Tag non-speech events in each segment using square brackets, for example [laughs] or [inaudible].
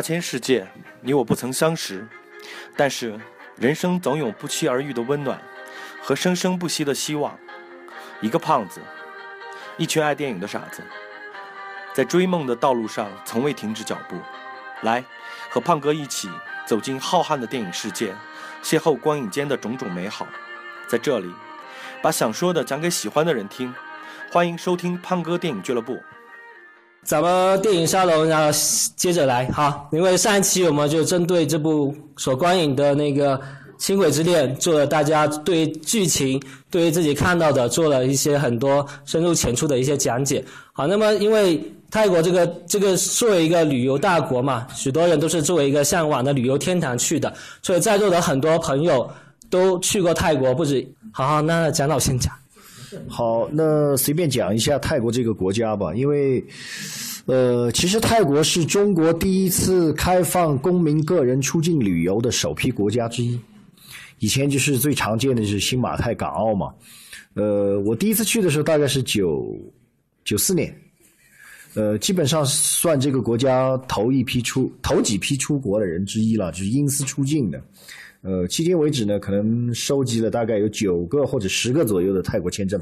大千世界，你我不曾相识，但是人生总有不期而遇的温暖和生生不息的希望。一个胖子，一群爱电影的傻子，在追梦的道路上从未停止脚步。来，和胖哥一起走进浩瀚的电影世界，邂逅光影间的种种美好。在这里，把想说的讲给喜欢的人听。欢迎收听胖哥电影俱乐部。咱们电影沙龙，然后接着来哈，因为上一期我们就针对这部所观影的那个《轻轨之恋》，做了大家对剧情、对于自己看到的做了一些很多深入浅出的一些讲解。好，那么因为泰国这个这个作为一个旅游大国嘛，许多人都是作为一个向往的旅游天堂去的，所以在座的很多朋友都去过泰国，不止。好好，那蒋导先讲。好，那随便讲一下泰国这个国家吧，因为，呃，其实泰国是中国第一次开放公民个人出境旅游的首批国家之一。以前就是最常见的就是新马泰港澳嘛。呃，我第一次去的时候大概是九九四年，呃，基本上算这个国家头一批出头几批出国的人之一了，就是因私出境的。呃，迄今为止呢，可能收集了大概有九个或者十个左右的泰国签证，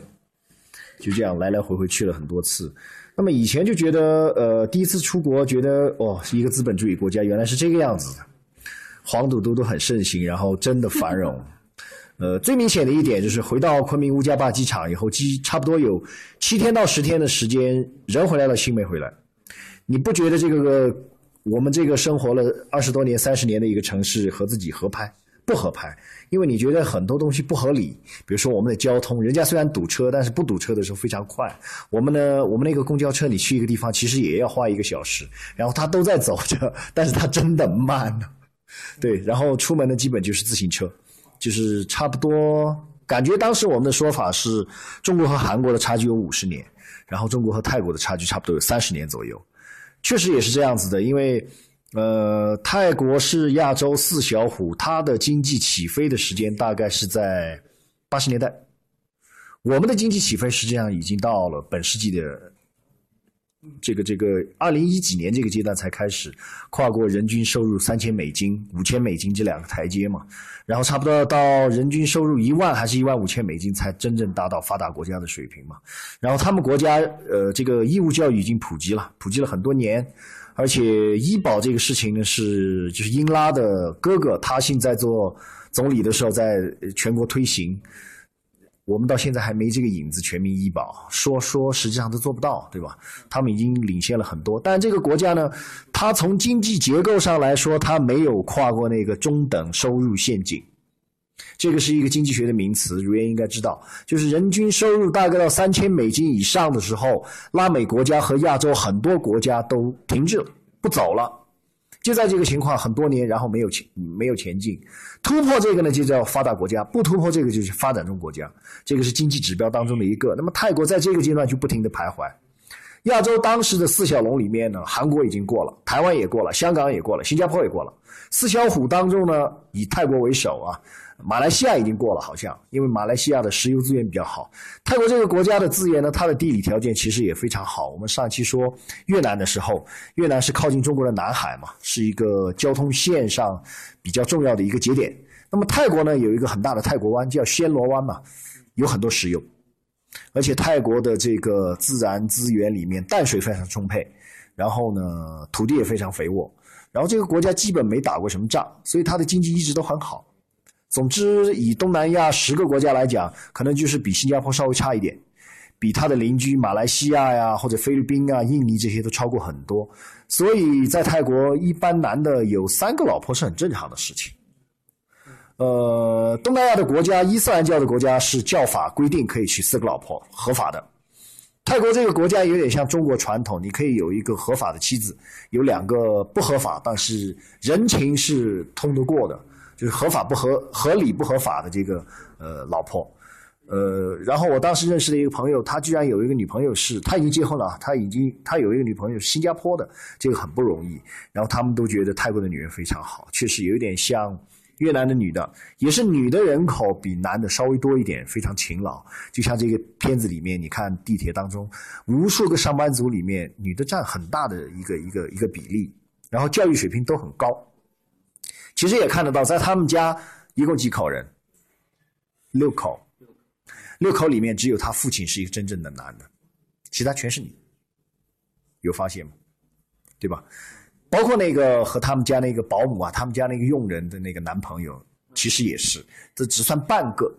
就这样来来回回去了很多次。那么以前就觉得，呃，第一次出国觉得，哦，一个资本主义国家，原来是这个样子的，黄赌毒都很盛行，然后真的繁荣。呃，最明显的一点就是回到昆明乌加坝机场以后，机差不多有七天到十天的时间，人回来了，心没回来。你不觉得这个我们这个生活了二十多年、三十年的一个城市和自己合拍？不合拍，因为你觉得很多东西不合理。比如说我们的交通，人家虽然堵车，但是不堵车的时候非常快。我们呢，我们那个公交车，你去一个地方其实也要花一个小时，然后他都在走着，[laughs] 但是他真的慢。对，然后出门的，基本就是自行车，就是差不多。感觉当时我们的说法是，中国和韩国的差距有五十年，然后中国和泰国的差距差不多有三十年左右。确实也是这样子的，因为。呃，泰国是亚洲四小虎，它的经济起飞的时间大概是在八十年代。我们的经济起飞实际上已经到了本世纪的这个这个二零一几年这个阶段才开始跨过人均收入三千美金、五千美金这两个台阶嘛，然后差不多到人均收入一万还是一万五千美金才真正达到发达国家的水平嘛。然后他们国家呃这个义务教育已经普及了，普及了很多年。而且医保这个事情呢，是就是英拉的哥哥，他现在做总理的时候，在全国推行。我们到现在还没这个影子，全民医保，说说实际上都做不到，对吧？他们已经领先了很多，但这个国家呢，它从经济结构上来说，它没有跨过那个中等收入陷阱。这个是一个经济学的名词，如烟应该知道，就是人均收入大概到三千美金以上的时候，拉美国家和亚洲很多国家都停滞，不走了。就在这个情况很多年，然后没有前没有前进，突破这个呢就叫发达国家，不突破这个就是发展中国家。这个是经济指标当中的一个。那么泰国在这个阶段就不停的徘徊。亚洲当时的四小龙里面呢，韩国已经过了，台湾也过了，香港也过了，新加坡也过了。四小虎当中呢，以泰国为首啊。马来西亚已经过了，好像因为马来西亚的石油资源比较好。泰国这个国家的资源呢，它的地理条件其实也非常好。我们上期说越南的时候，越南是靠近中国的南海嘛，是一个交通线上比较重要的一个节点。那么泰国呢，有一个很大的泰国湾叫暹罗湾嘛，有很多石油，而且泰国的这个自然资源里面淡水非常充沛，然后呢土地也非常肥沃，然后这个国家基本没打过什么仗，所以它的经济一直都很好。总之，以东南亚十个国家来讲，可能就是比新加坡稍微差一点，比他的邻居马来西亚呀或者菲律宾啊、印尼这些都超过很多。所以在泰国，一般男的有三个老婆是很正常的事情。呃，东南亚的国家，伊斯兰教的国家是教法规定可以娶四个老婆，合法的。泰国这个国家有点像中国传统，你可以有一个合法的妻子，有两个不合法，但是人情是通得过的。就是合法不合合理不合法的这个呃老婆，呃，然后我当时认识的一个朋友，他居然有一个女朋友是，他已经结婚了，他已经他有一个女朋友是新加坡的，这个很不容易。然后他们都觉得泰国的女人非常好，确实有一点像越南的女的，也是女的人口比男的稍微多一点，非常勤劳。就像这个片子里面，你看地铁当中，无数个上班族里面，女的占很大的一个一个一个比例。然后教育水平都很高。其实也看得到，在他们家一共几口人？六口，六口里面只有他父亲是一个真正的男的，其他全是女。有发现吗？对吧？包括那个和他们家那个保姆啊，他们家那个佣人的那个男朋友，其实也是，这只算半个，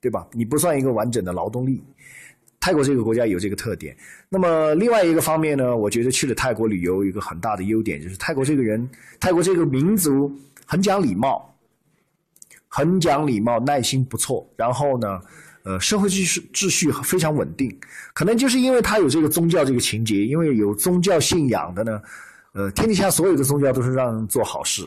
对吧？你不算一个完整的劳动力。泰国这个国家有这个特点。那么另外一个方面呢，我觉得去了泰国旅游，一个很大的优点就是泰国这个人，泰国这个民族很讲礼貌，很讲礼貌，耐心不错。然后呢，呃，社会秩序秩序非常稳定。可能就是因为他有这个宗教这个情节，因为有宗教信仰的呢。呃，天底下所有的宗教都是让人做好事，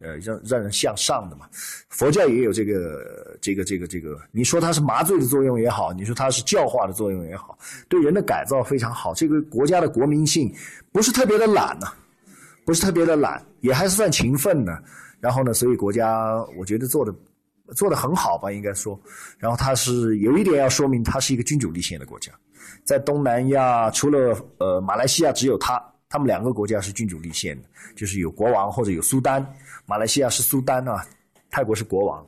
呃，让让人向上的嘛。佛教也有这个这个这个这个，你说它是麻醉的作用也好，你说它是教化的作用也好，对人的改造非常好。这个国家的国民性不是特别的懒呐，不是特别的懒，也还是算勤奋的。然后呢，所以国家我觉得做的做的很好吧，应该说。然后它是有一点要说明，它是一个君主立宪的国家，在东南亚除了呃马来西亚只有它。他们两个国家是君主立宪的，就是有国王或者有苏丹。马来西亚是苏丹啊，泰国是国王。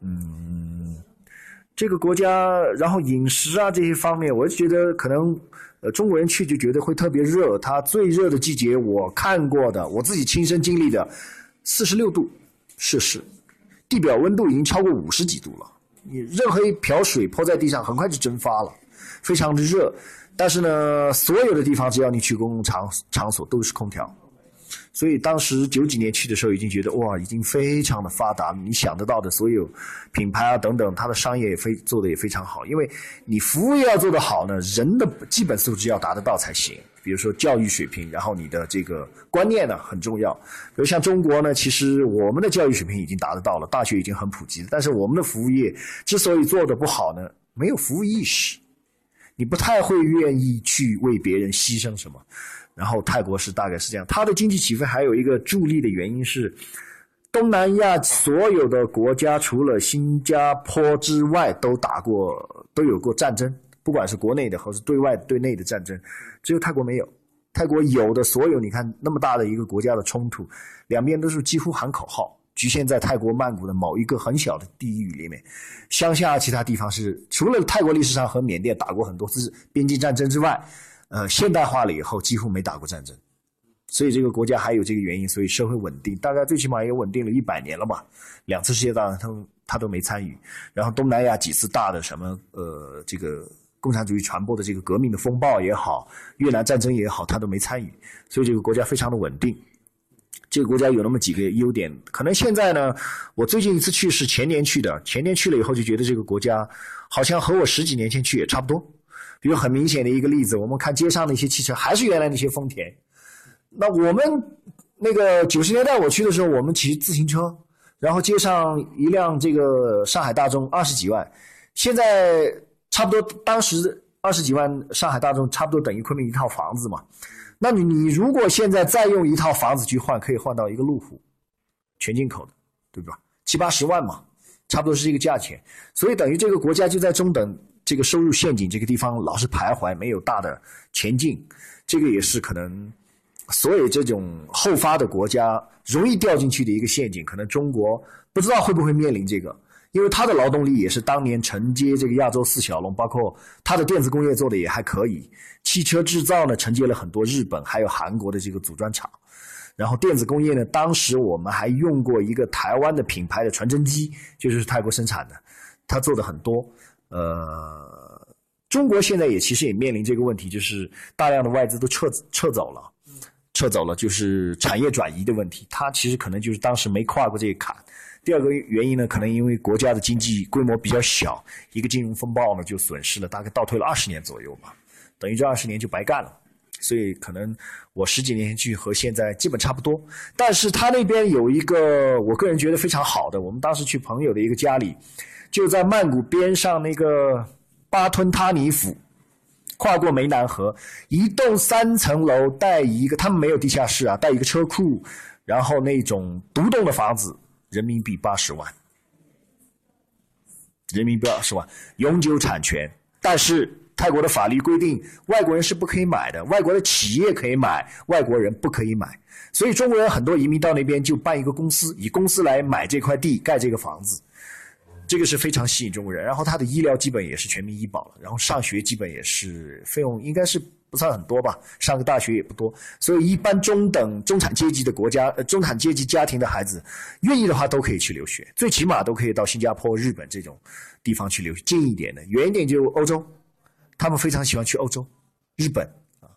嗯，这个国家，然后饮食啊这些方面，我就觉得可能呃中国人去就觉得会特别热。它最热的季节我看过的，我自己亲身经历的，四十六度摄氏，地表温度已经超过五十几度了。你任何一瓢水泼在地上，很快就蒸发了，非常的热。但是呢，所有的地方只要你去公共场场所都是空调，所以当时九几年去的时候，已经觉得哇，已经非常的发达。你想得到的所有品牌啊等等，它的商业也非做的也非常好。因为你服务业要做得好呢，人的基本素质要达得到才行。比如说教育水平，然后你的这个观念呢很重要。比如像中国呢，其实我们的教育水平已经达得到了，大学已经很普及了。但是我们的服务业之所以做的不好呢，没有服务意识。你不太会愿意去为别人牺牲什么，然后泰国是大概是这样。它的经济起飞还有一个助力的原因是，东南亚所有的国家除了新加坡之外都打过都有过战争，不管是国内的或是对外对内的战争，只有泰国没有。泰国有的所有，你看那么大的一个国家的冲突，两边都是几乎喊口号。局限在泰国曼谷的某一个很小的地域里面，乡下其他地方是除了泰国历史上和缅甸打过很多次边境战争之外，呃，现代化了以后几乎没打过战争，所以这个国家还有这个原因，所以社会稳定，大概最起码也稳定了一百年了吧。两次世界大战他他都没参与，然后东南亚几次大的什么呃这个共产主义传播的这个革命的风暴也好，越南战争也好，他都没参与，所以这个国家非常的稳定。这个国家有那么几个优点，可能现在呢，我最近一次去是前年去的，前年去了以后就觉得这个国家好像和我十几年前去也差不多。比如很明显的一个例子，我们看街上的一些汽车还是原来那些丰田。那我们那个九十年代我去的时候，我们骑自行车，然后街上一辆这个上海大众二十几万，现在差不多当时二十几万上海大众差不多等于昆明一套房子嘛。那你你如果现在再用一套房子去换，可以换到一个路虎，全进口的，对吧？七八十万嘛，差不多是这个价钱。所以等于这个国家就在中等这个收入陷阱这个地方老是徘徊，没有大的前进。这个也是可能所有这种后发的国家容易掉进去的一个陷阱。可能中国不知道会不会面临这个。因为它的劳动力也是当年承接这个亚洲四小龙，包括它的电子工业做的也还可以，汽车制造呢承接了很多日本还有韩国的这个组装厂，然后电子工业呢，当时我们还用过一个台湾的品牌的传真机，就是泰国生产的，它做的很多。呃，中国现在也其实也面临这个问题，就是大量的外资都撤撤走了，撤走了就是产业转移的问题，它其实可能就是当时没跨过这个坎。第二个原因呢，可能因为国家的经济规模比较小，一个金融风暴呢就损失了大概倒退了二十年左右吧，等于这二十年就白干了。所以可能我十几年前去和现在基本差不多。但是他那边有一个我个人觉得非常好的，我们当时去朋友的一个家里，就在曼谷边上那个巴吞他尼府，跨过湄南河，一栋三层楼带一个，他们没有地下室啊，带一个车库，然后那种独栋的房子。人民币八十万，人民币二十万，永久产权，但是泰国的法律规定，外国人是不可以买的，外国的企业可以买，外国人不可以买。所以中国人很多移民到那边就办一个公司，以公司来买这块地盖这个房子，这个是非常吸引中国人。然后他的医疗基本也是全民医保了，然后上学基本也是费用应该是不算很多吧，上个大学也不多。所以一般中等中产阶级的国家，呃中产阶级家庭的孩子，愿意的话都可以去留学，最起码都可以到新加坡、日本这种地方去留学，近一点的，远一点就欧洲，他们非常喜欢去欧洲、日本啊。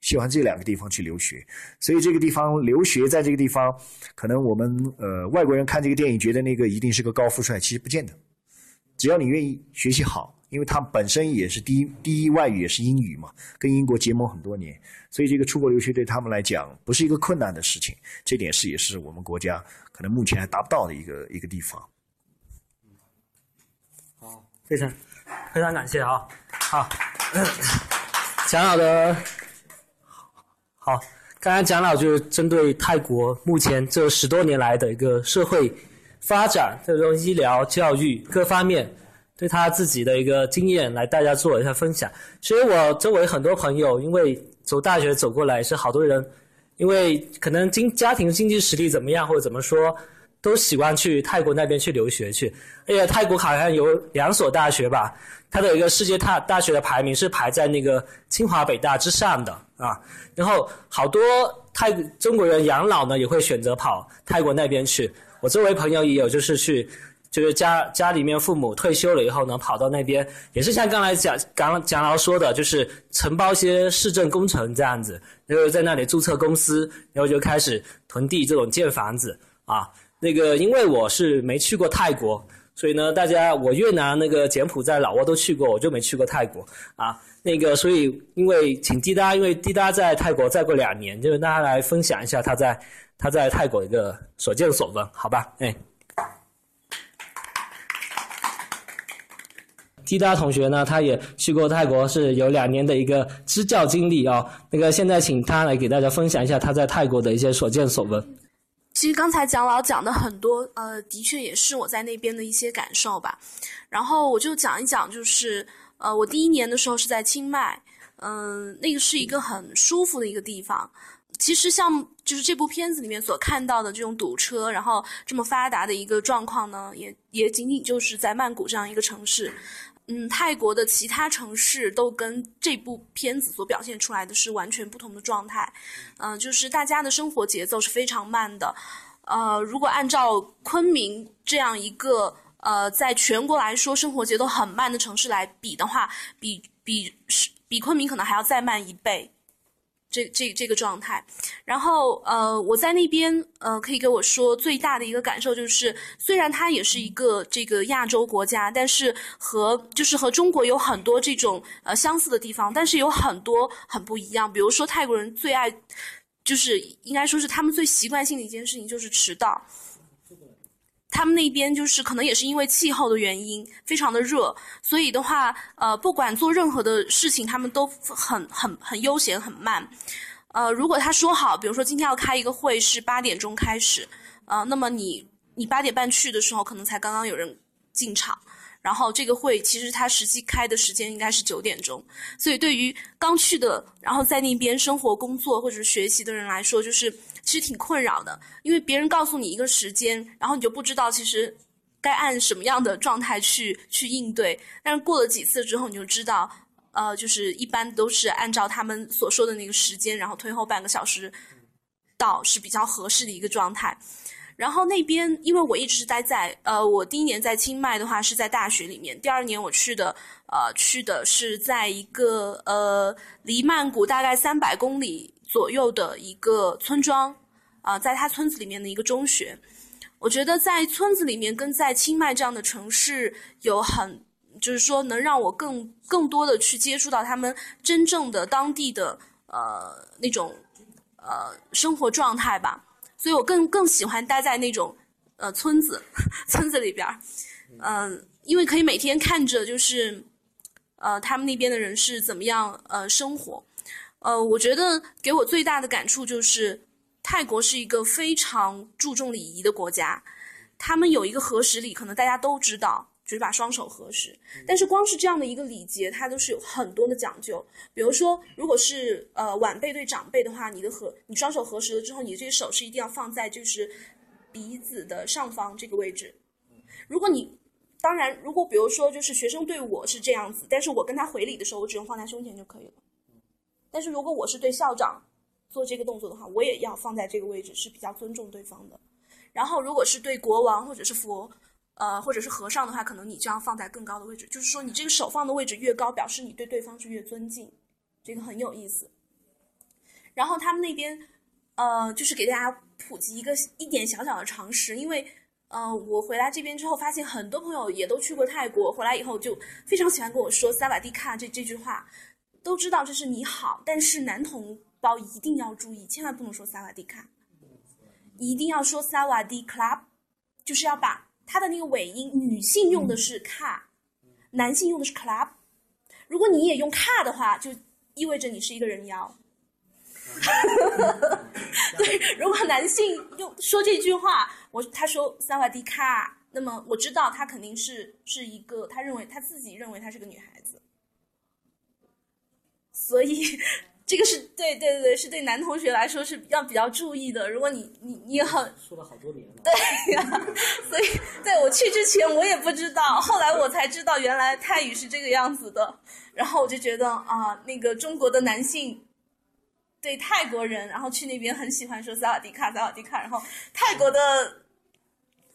喜欢这两个地方去留学，所以这个地方留学在这个地方，可能我们呃外国人看这个电影觉得那个一定是个高富帅，其实不见得。只要你愿意学习好，因为他本身也是第一第一外语也是英语嘛，跟英国结盟很多年，所以这个出国留学对他们来讲不是一个困难的事情。这点是也是我们国家可能目前还达不到的一个一个地方。好，非常非常感谢啊！好，蒋老的。好，刚才蒋老就是针对泰国目前这十多年来的一个社会发展，这种医疗、教育各方面，对他自己的一个经验来大家做一下分享。其实我周围很多朋友，因为走大学走过来，是好多人，因为可能经家庭经济实力怎么样，或者怎么说，都喜欢去泰国那边去留学去。而且泰国好像有两所大学吧。它的一个世界大大学的排名是排在那个清华北大之上的啊，然后好多泰中国人养老呢也会选择跑泰国那边去。我周围朋友也有就是去，就是家家里面父母退休了以后呢，跑到那边也是像刚才讲刚蒋老说的，就是承包一些市政工程这样子，然后在那里注册公司，然后就开始囤地这种建房子啊。那个因为我是没去过泰国。所以呢，大家我越南、那个柬埔寨、老挝都去过，我就没去过泰国啊。那个，所以因为请滴答，因为滴答在泰国再过两年，就是大家来分享一下他在他在泰国一个所见所闻，好吧？哎，滴答同学呢，他也去过泰国，是有两年的一个支教经历啊。那个现在请他来给大家分享一下他在泰国的一些所见所闻。其实刚才蒋老讲的很多，呃，的确也是我在那边的一些感受吧。然后我就讲一讲，就是呃，我第一年的时候是在清迈，嗯，那个是一个很舒服的一个地方。其实像就是这部片子里面所看到的这种堵车，然后这么发达的一个状况呢，也也仅仅就是在曼谷这样一个城市。嗯，泰国的其他城市都跟这部片子所表现出来的是完全不同的状态。嗯，就是大家的生活节奏是非常慢的。呃，如果按照昆明这样一个呃，在全国来说生活节奏很慢的城市来比的话，比比是比昆明可能还要再慢一倍。这这这个状态，然后呃，我在那边呃，可以给我说最大的一个感受就是，虽然它也是一个这个亚洲国家，但是和就是和中国有很多这种呃相似的地方，但是有很多很不一样。比如说泰国人最爱，就是应该说是他们最习惯性的一件事情就是迟到。他们那边就是可能也是因为气候的原因，非常的热，所以的话，呃，不管做任何的事情，他们都很很很悠闲很慢。呃，如果他说好，比如说今天要开一个会是八点钟开始，呃，那么你你八点半去的时候，可能才刚刚有人进场。然后这个会其实它实际开的时间应该是九点钟，所以对于刚去的，然后在那边生活、工作或者学习的人来说，就是其实挺困扰的，因为别人告诉你一个时间，然后你就不知道其实该按什么样的状态去去应对。但是过了几次之后，你就知道，呃，就是一般都是按照他们所说的那个时间，然后推后半个小时到是比较合适的一个状态。然后那边，因为我一直是待在，呃，我第一年在清迈的话是在大学里面，第二年我去的，呃，去的是在一个呃离曼谷大概三百公里左右的一个村庄，啊，在他村子里面的一个中学。我觉得在村子里面跟在清迈这样的城市有很，就是说能让我更更多的去接触到他们真正的当地的呃那种呃生活状态吧。所以我更更喜欢待在那种，呃，村子，[laughs] 村子里边儿，嗯，因为可以每天看着就是，呃，他们那边的人是怎么样呃生活，呃，我觉得给我最大的感触就是，泰国是一个非常注重礼仪的国家，他们有一个和食礼，可能大家都知道。就是把双手合十。但是光是这样的一个礼节，它都是有很多的讲究。比如说，如果是呃晚辈对长辈的话，你的合你双手合十了之后，你这个手是一定要放在就是鼻子的上方这个位置。如果你当然，如果比如说就是学生对我是这样子，但是我跟他回礼的时候，我只用放在胸前就可以了。但是如果我是对校长做这个动作的话，我也要放在这个位置，是比较尊重对方的。然后如果是对国王或者是佛。呃，或者是和尚的话，可能你就要放在更高的位置。就是说，你这个手放的位置越高，表示你对对方是越尊敬，这个很有意思。然后他们那边，呃，就是给大家普及一个一点小小的常识，因为呃，我回来这边之后，发现很多朋友也都去过泰国，回来以后就非常喜欢跟我说“萨瓦迪卡”这这句话，都知道这是你好，但是男同胞一定要注意，千万不能说“萨瓦迪卡”，一定要说“萨瓦迪 club”，就是要把。它的那个尾音，女性用的是 car，男性用的是 club。如果你也用 car 的话，就意味着你是一个人妖。[laughs] 对，如果男性用说这句话，我他说萨瓦迪卡，那么我知道他肯定是是一个，他认为他自己认为他是个女孩子，所以。这个是对对对对，是对男同学来说是要比较注意的。如果你你你很说了好多年了，对呀，所以对我去之前我也不知道，后来我才知道原来泰语是这个样子的。然后我就觉得啊，那个中国的男性对泰国人，然后去那边很喜欢说萨瓦迪卡，萨瓦迪卡。然后泰国的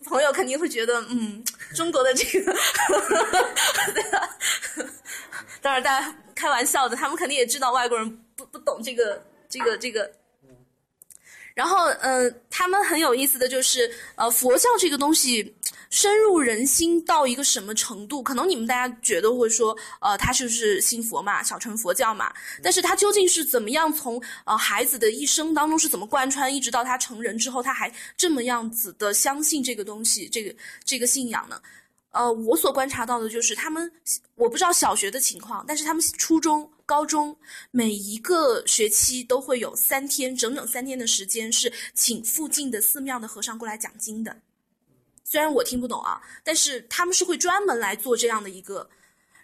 朋友肯定会觉得，嗯，中国的这个，[laughs] [laughs] 当然大家开玩笑的，他们肯定也知道外国人。不不懂这个这个这个，然后呃，他们很有意思的就是呃，佛教这个东西深入人心到一个什么程度？可能你们大家觉得会说，呃，他就是信佛嘛，小乘佛教嘛，但是他究竟是怎么样从呃孩子的一生当中是怎么贯穿，一直到他成人之后，他还这么样子的相信这个东西，这个这个信仰呢？呃，我所观察到的就是他们，我不知道小学的情况，但是他们初中、高中每一个学期都会有三天，整整三天的时间是请附近的寺庙的和尚过来讲经的。虽然我听不懂啊，但是他们是会专门来做这样的一个，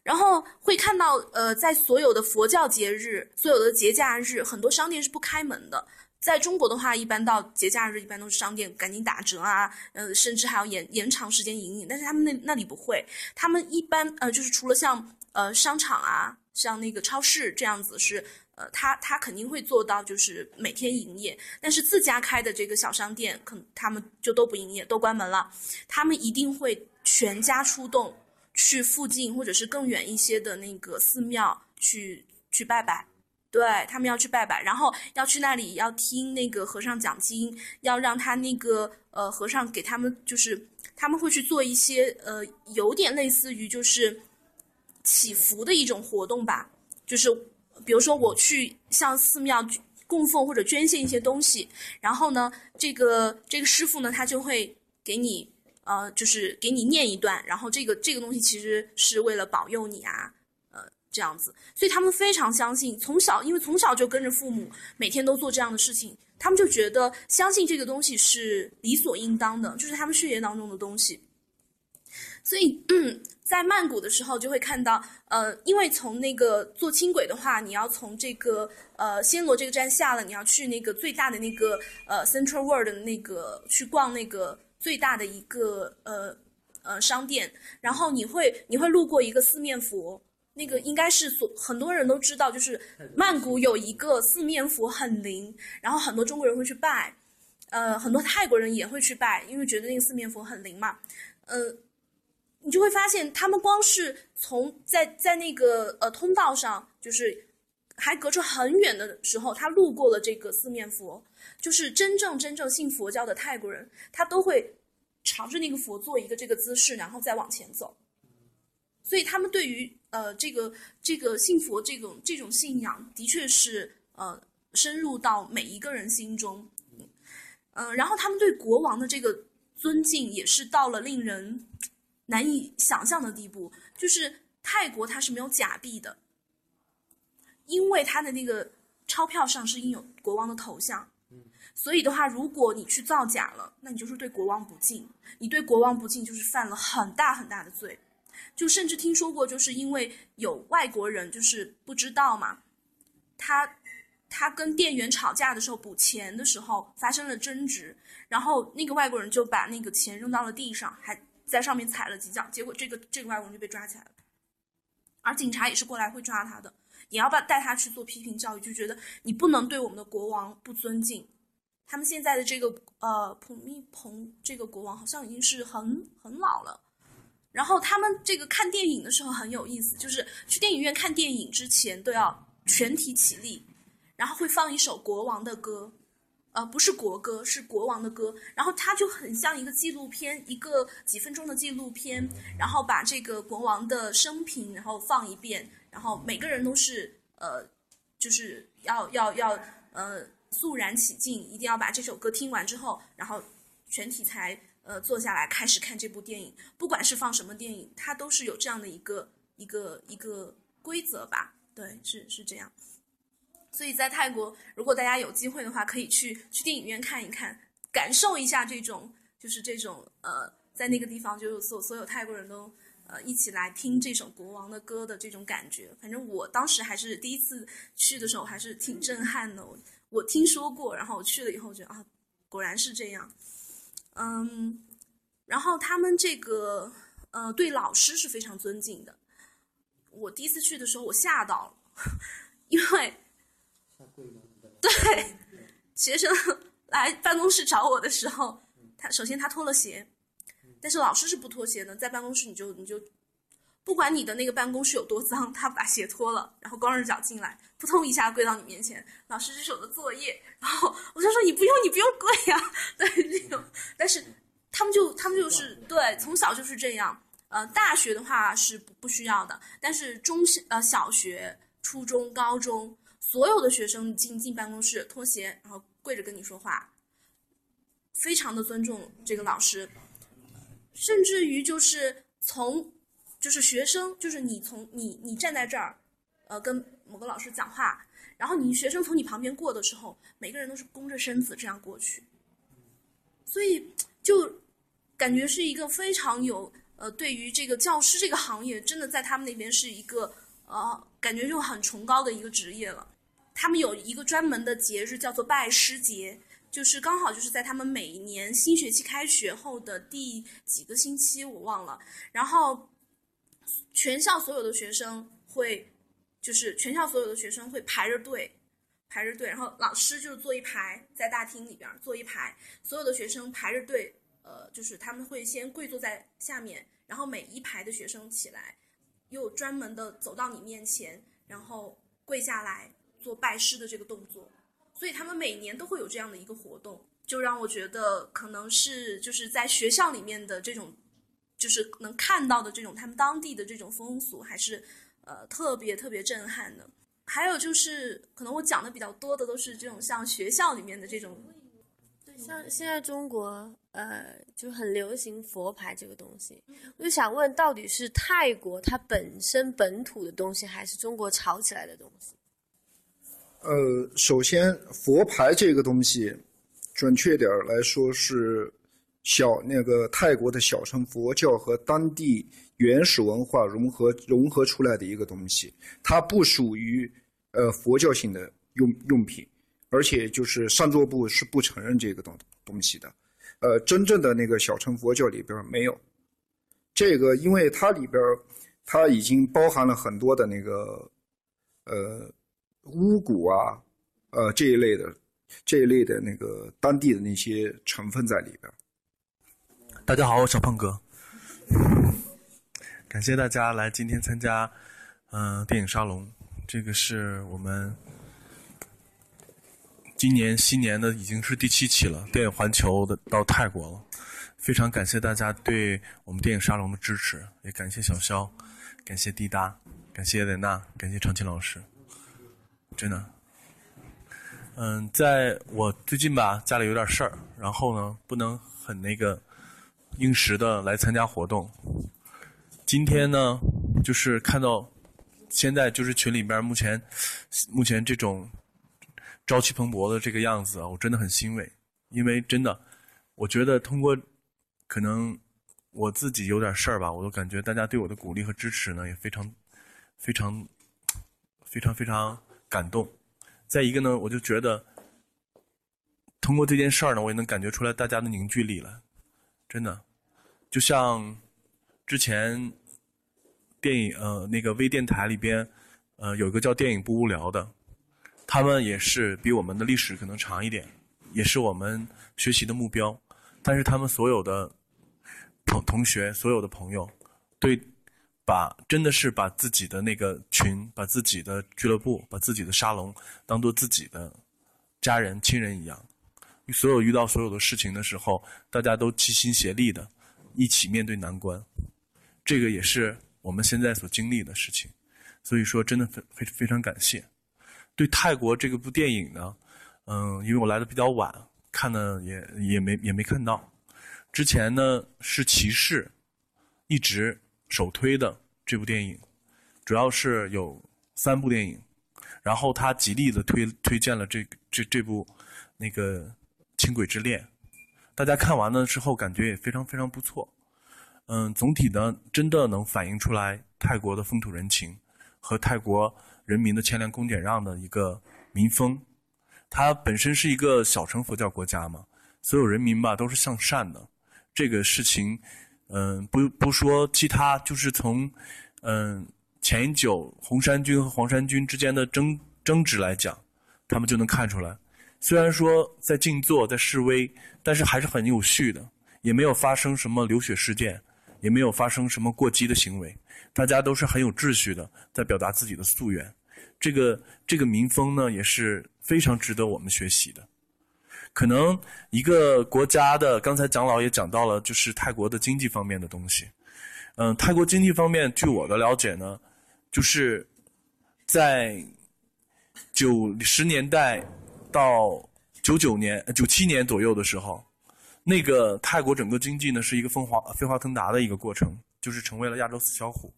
然后会看到，呃，在所有的佛教节日、所有的节假日，很多商店是不开门的。在中国的话，一般到节假日，一般都是商店赶紧打折啊，呃，甚至还要延延长时间营业。但是他们那那里不会，他们一般呃，就是除了像呃商场啊，像那个超市这样子是，呃，他他肯定会做到就是每天营业。但是自家开的这个小商店，可能他们就都不营业，都关门了。他们一定会全家出动，去附近或者是更远一些的那个寺庙去去拜拜。对他们要去拜拜，然后要去那里要听那个和尚讲经，要让他那个呃和尚给他们，就是他们会去做一些呃有点类似于就是祈福的一种活动吧，就是比如说我去向寺庙供奉或者捐献一些东西，然后呢，这个这个师傅呢他就会给你呃就是给你念一段，然后这个这个东西其实是为了保佑你啊。这样子，所以他们非常相信，从小因为从小就跟着父母，每天都做这样的事情，他们就觉得相信这个东西是理所应当的，就是他们血液当中的东西。所以在曼谷的时候就会看到，呃，因为从那个坐轻轨的话，你要从这个呃暹罗这个站下了，你要去那个最大的那个呃 Central World 的那个去逛那个最大的一个呃呃商店，然后你会你会路过一个四面佛。那个应该是所很多人都知道，就是曼谷有一个四面佛很灵，然后很多中国人会去拜，呃，很多泰国人也会去拜，因为觉得那个四面佛很灵嘛。呃，你就会发现他们光是从在在那个呃通道上，就是还隔着很远的时候，他路过了这个四面佛，就是真正真正信佛教的泰国人，他都会朝着那个佛做一个这个姿势，然后再往前走。所以他们对于呃这个这个信佛这种这种信仰，的确是呃深入到每一个人心中，嗯，然后他们对国王的这个尊敬也是到了令人难以想象的地步。就是泰国它是没有假币的，因为它的那个钞票上是印有国王的头像，所以的话，如果你去造假了，那你就是对国王不敬，你对国王不敬就是犯了很大很大的罪。就甚至听说过，就是因为有外国人就是不知道嘛，他他跟店员吵架的时候补钱的时候发生了争执，然后那个外国人就把那个钱扔到了地上，还在上面踩了几脚，结果这个这个外国人就被抓起来了，而警察也是过来会抓他的，也要把带他去做批评教育，就觉得你不能对我们的国王不尊敬。他们现在的这个呃普密蓬这个国王好像已经是很很老了，然后他们这个看电影的时候很有意思，就是去电影院看电影之前都要全体起立，然后会放一首国王的歌，呃不是国歌是国王的歌，然后它就很像一个纪录片，一个几分钟的纪录片，然后把这个国王的生平然后放一遍，然后每个人都是呃就是要要要呃。肃然起敬，一定要把这首歌听完之后，然后全体才呃坐下来开始看这部电影。不管是放什么电影，它都是有这样的一个一个一个规则吧？对，是是这样。所以在泰国，如果大家有机会的话，可以去去电影院看一看，感受一下这种就是这种呃，在那个地方就所所有泰国人都呃一起来听这首国王的歌的这种感觉。反正我当时还是第一次去的时候，还是挺震撼的。我听说过，然后我去了以后觉得啊，果然是这样，嗯，然后他们这个呃对老师是非常尊敬的。我第一次去的时候，我吓到了，因为对 [laughs] 学生来办公室找我的时候，他首先他脱了鞋，但是老师是不脱鞋的，在办公室你就你就。不管你的那个办公室有多脏，他把鞋脱了，然后光着脚进来，扑通一下跪到你面前，老师这是我的作业，然后我就说你不用，你不用跪呀，[laughs] 对这种，但是他们就他们就是对，从小就是这样，呃，大学的话是不不需要的，但是中呃小学、初中、高中，所有的学生进进办公室脱鞋，然后跪着跟你说话，非常的尊重这个老师，甚至于就是从。就是学生，就是你从你你站在这儿，呃，跟某个老师讲话，然后你学生从你旁边过的时候，每个人都是弓着身子这样过去，所以就感觉是一个非常有呃，对于这个教师这个行业，真的在他们那边是一个呃，感觉就很崇高的一个职业了。他们有一个专门的节日叫做拜师节，就是刚好就是在他们每年新学期开学后的第几个星期我忘了，然后。全校所有的学生会，就是全校所有的学生会排着队，排着队，然后老师就是坐一排在大厅里边坐一排，所有的学生排着队，呃，就是他们会先跪坐在下面，然后每一排的学生起来，又专门的走到你面前，然后跪下来做拜师的这个动作，所以他们每年都会有这样的一个活动，就让我觉得可能是就是在学校里面的这种。就是能看到的这种他们当地的这种风俗，还是呃特别特别震撼的。还有就是，可能我讲的比较多的都是这种像学校里面的这种。像现在中国呃就很流行佛牌这个东西，我就想问，到底是泰国它本身本土的东西，还是中国炒起来的东西？呃，首先佛牌这个东西，准确点儿来说是。小那个泰国的小乘佛教和当地原始文化融合融合出来的一个东西，它不属于呃佛教性的用用品，而且就是上座部是不承认这个东东西的，呃，真正的那个小乘佛教里边没有这个，因为它里边它已经包含了很多的那个呃巫蛊啊，呃这一类的这一类的那个当地的那些成分在里边。大家好，我小胖哥。[laughs] 感谢大家来今天参加，嗯，电影沙龙。这个是我们今年新年的已经是第七期了，电影环球的到泰国了。非常感谢大家对我们电影沙龙的支持，也感谢小肖，感谢滴答，感谢雷娜，感谢长青老师。真的，嗯，在我最近吧，家里有点事儿，然后呢，不能很那个。应时的来参加活动。今天呢，就是看到现在就是群里边目前目前这种朝气蓬勃的这个样子啊，我真的很欣慰。因为真的，我觉得通过可能我自己有点事儿吧，我都感觉大家对我的鼓励和支持呢，也非常、非常、非常非常感动。再一个呢，我就觉得通过这件事儿呢，我也能感觉出来大家的凝聚力了，真的，就像之前电影呃那个微电台里边呃有一个叫电影不无聊的，他们也是比我们的历史可能长一点，也是我们学习的目标，但是他们所有的同同学、所有的朋友，对，把真的是把自己的那个群、把自己的俱乐部、把自己的沙龙当做自己的家人、亲人一样。所有遇到所有的事情的时候，大家都齐心协力的，一起面对难关。这个也是我们现在所经历的事情。所以说，真的非非非常感谢。对泰国这个部电影呢，嗯，因为我来的比较晚，看的也也没也没看到。之前呢是骑士一直首推的这部电影，主要是有三部电影，然后他极力的推推荐了这这这部那个《轻轨之恋》，大家看完了之后感觉也非常非常不错。嗯，总体呢真的能反映出来泰国的风土人情和泰国人民的谦良恭俭让的一个民风。它本身是一个小乘佛教国家嘛，所有人民吧都是向善的。这个事情，嗯，不不说其他，就是从，嗯，前一久红衫军和黄衫军之间的争争执来讲，他们就能看出来。虽然说在静坐、在示威，但是还是很有序的，也没有发生什么流血事件，也没有发生什么过激的行为，大家都是很有秩序的，在表达自己的夙愿。这个这个民风呢，也是非常值得我们学习的。可能一个国家的，刚才蒋老也讲到了，就是泰国的经济方面的东西。嗯，泰国经济方面，据我的了解呢，就是在九十年代到九九年、九七年左右的时候，那个泰国整个经济呢是一个风华飞黄腾达的一个过程，就是成为了亚洲四小虎。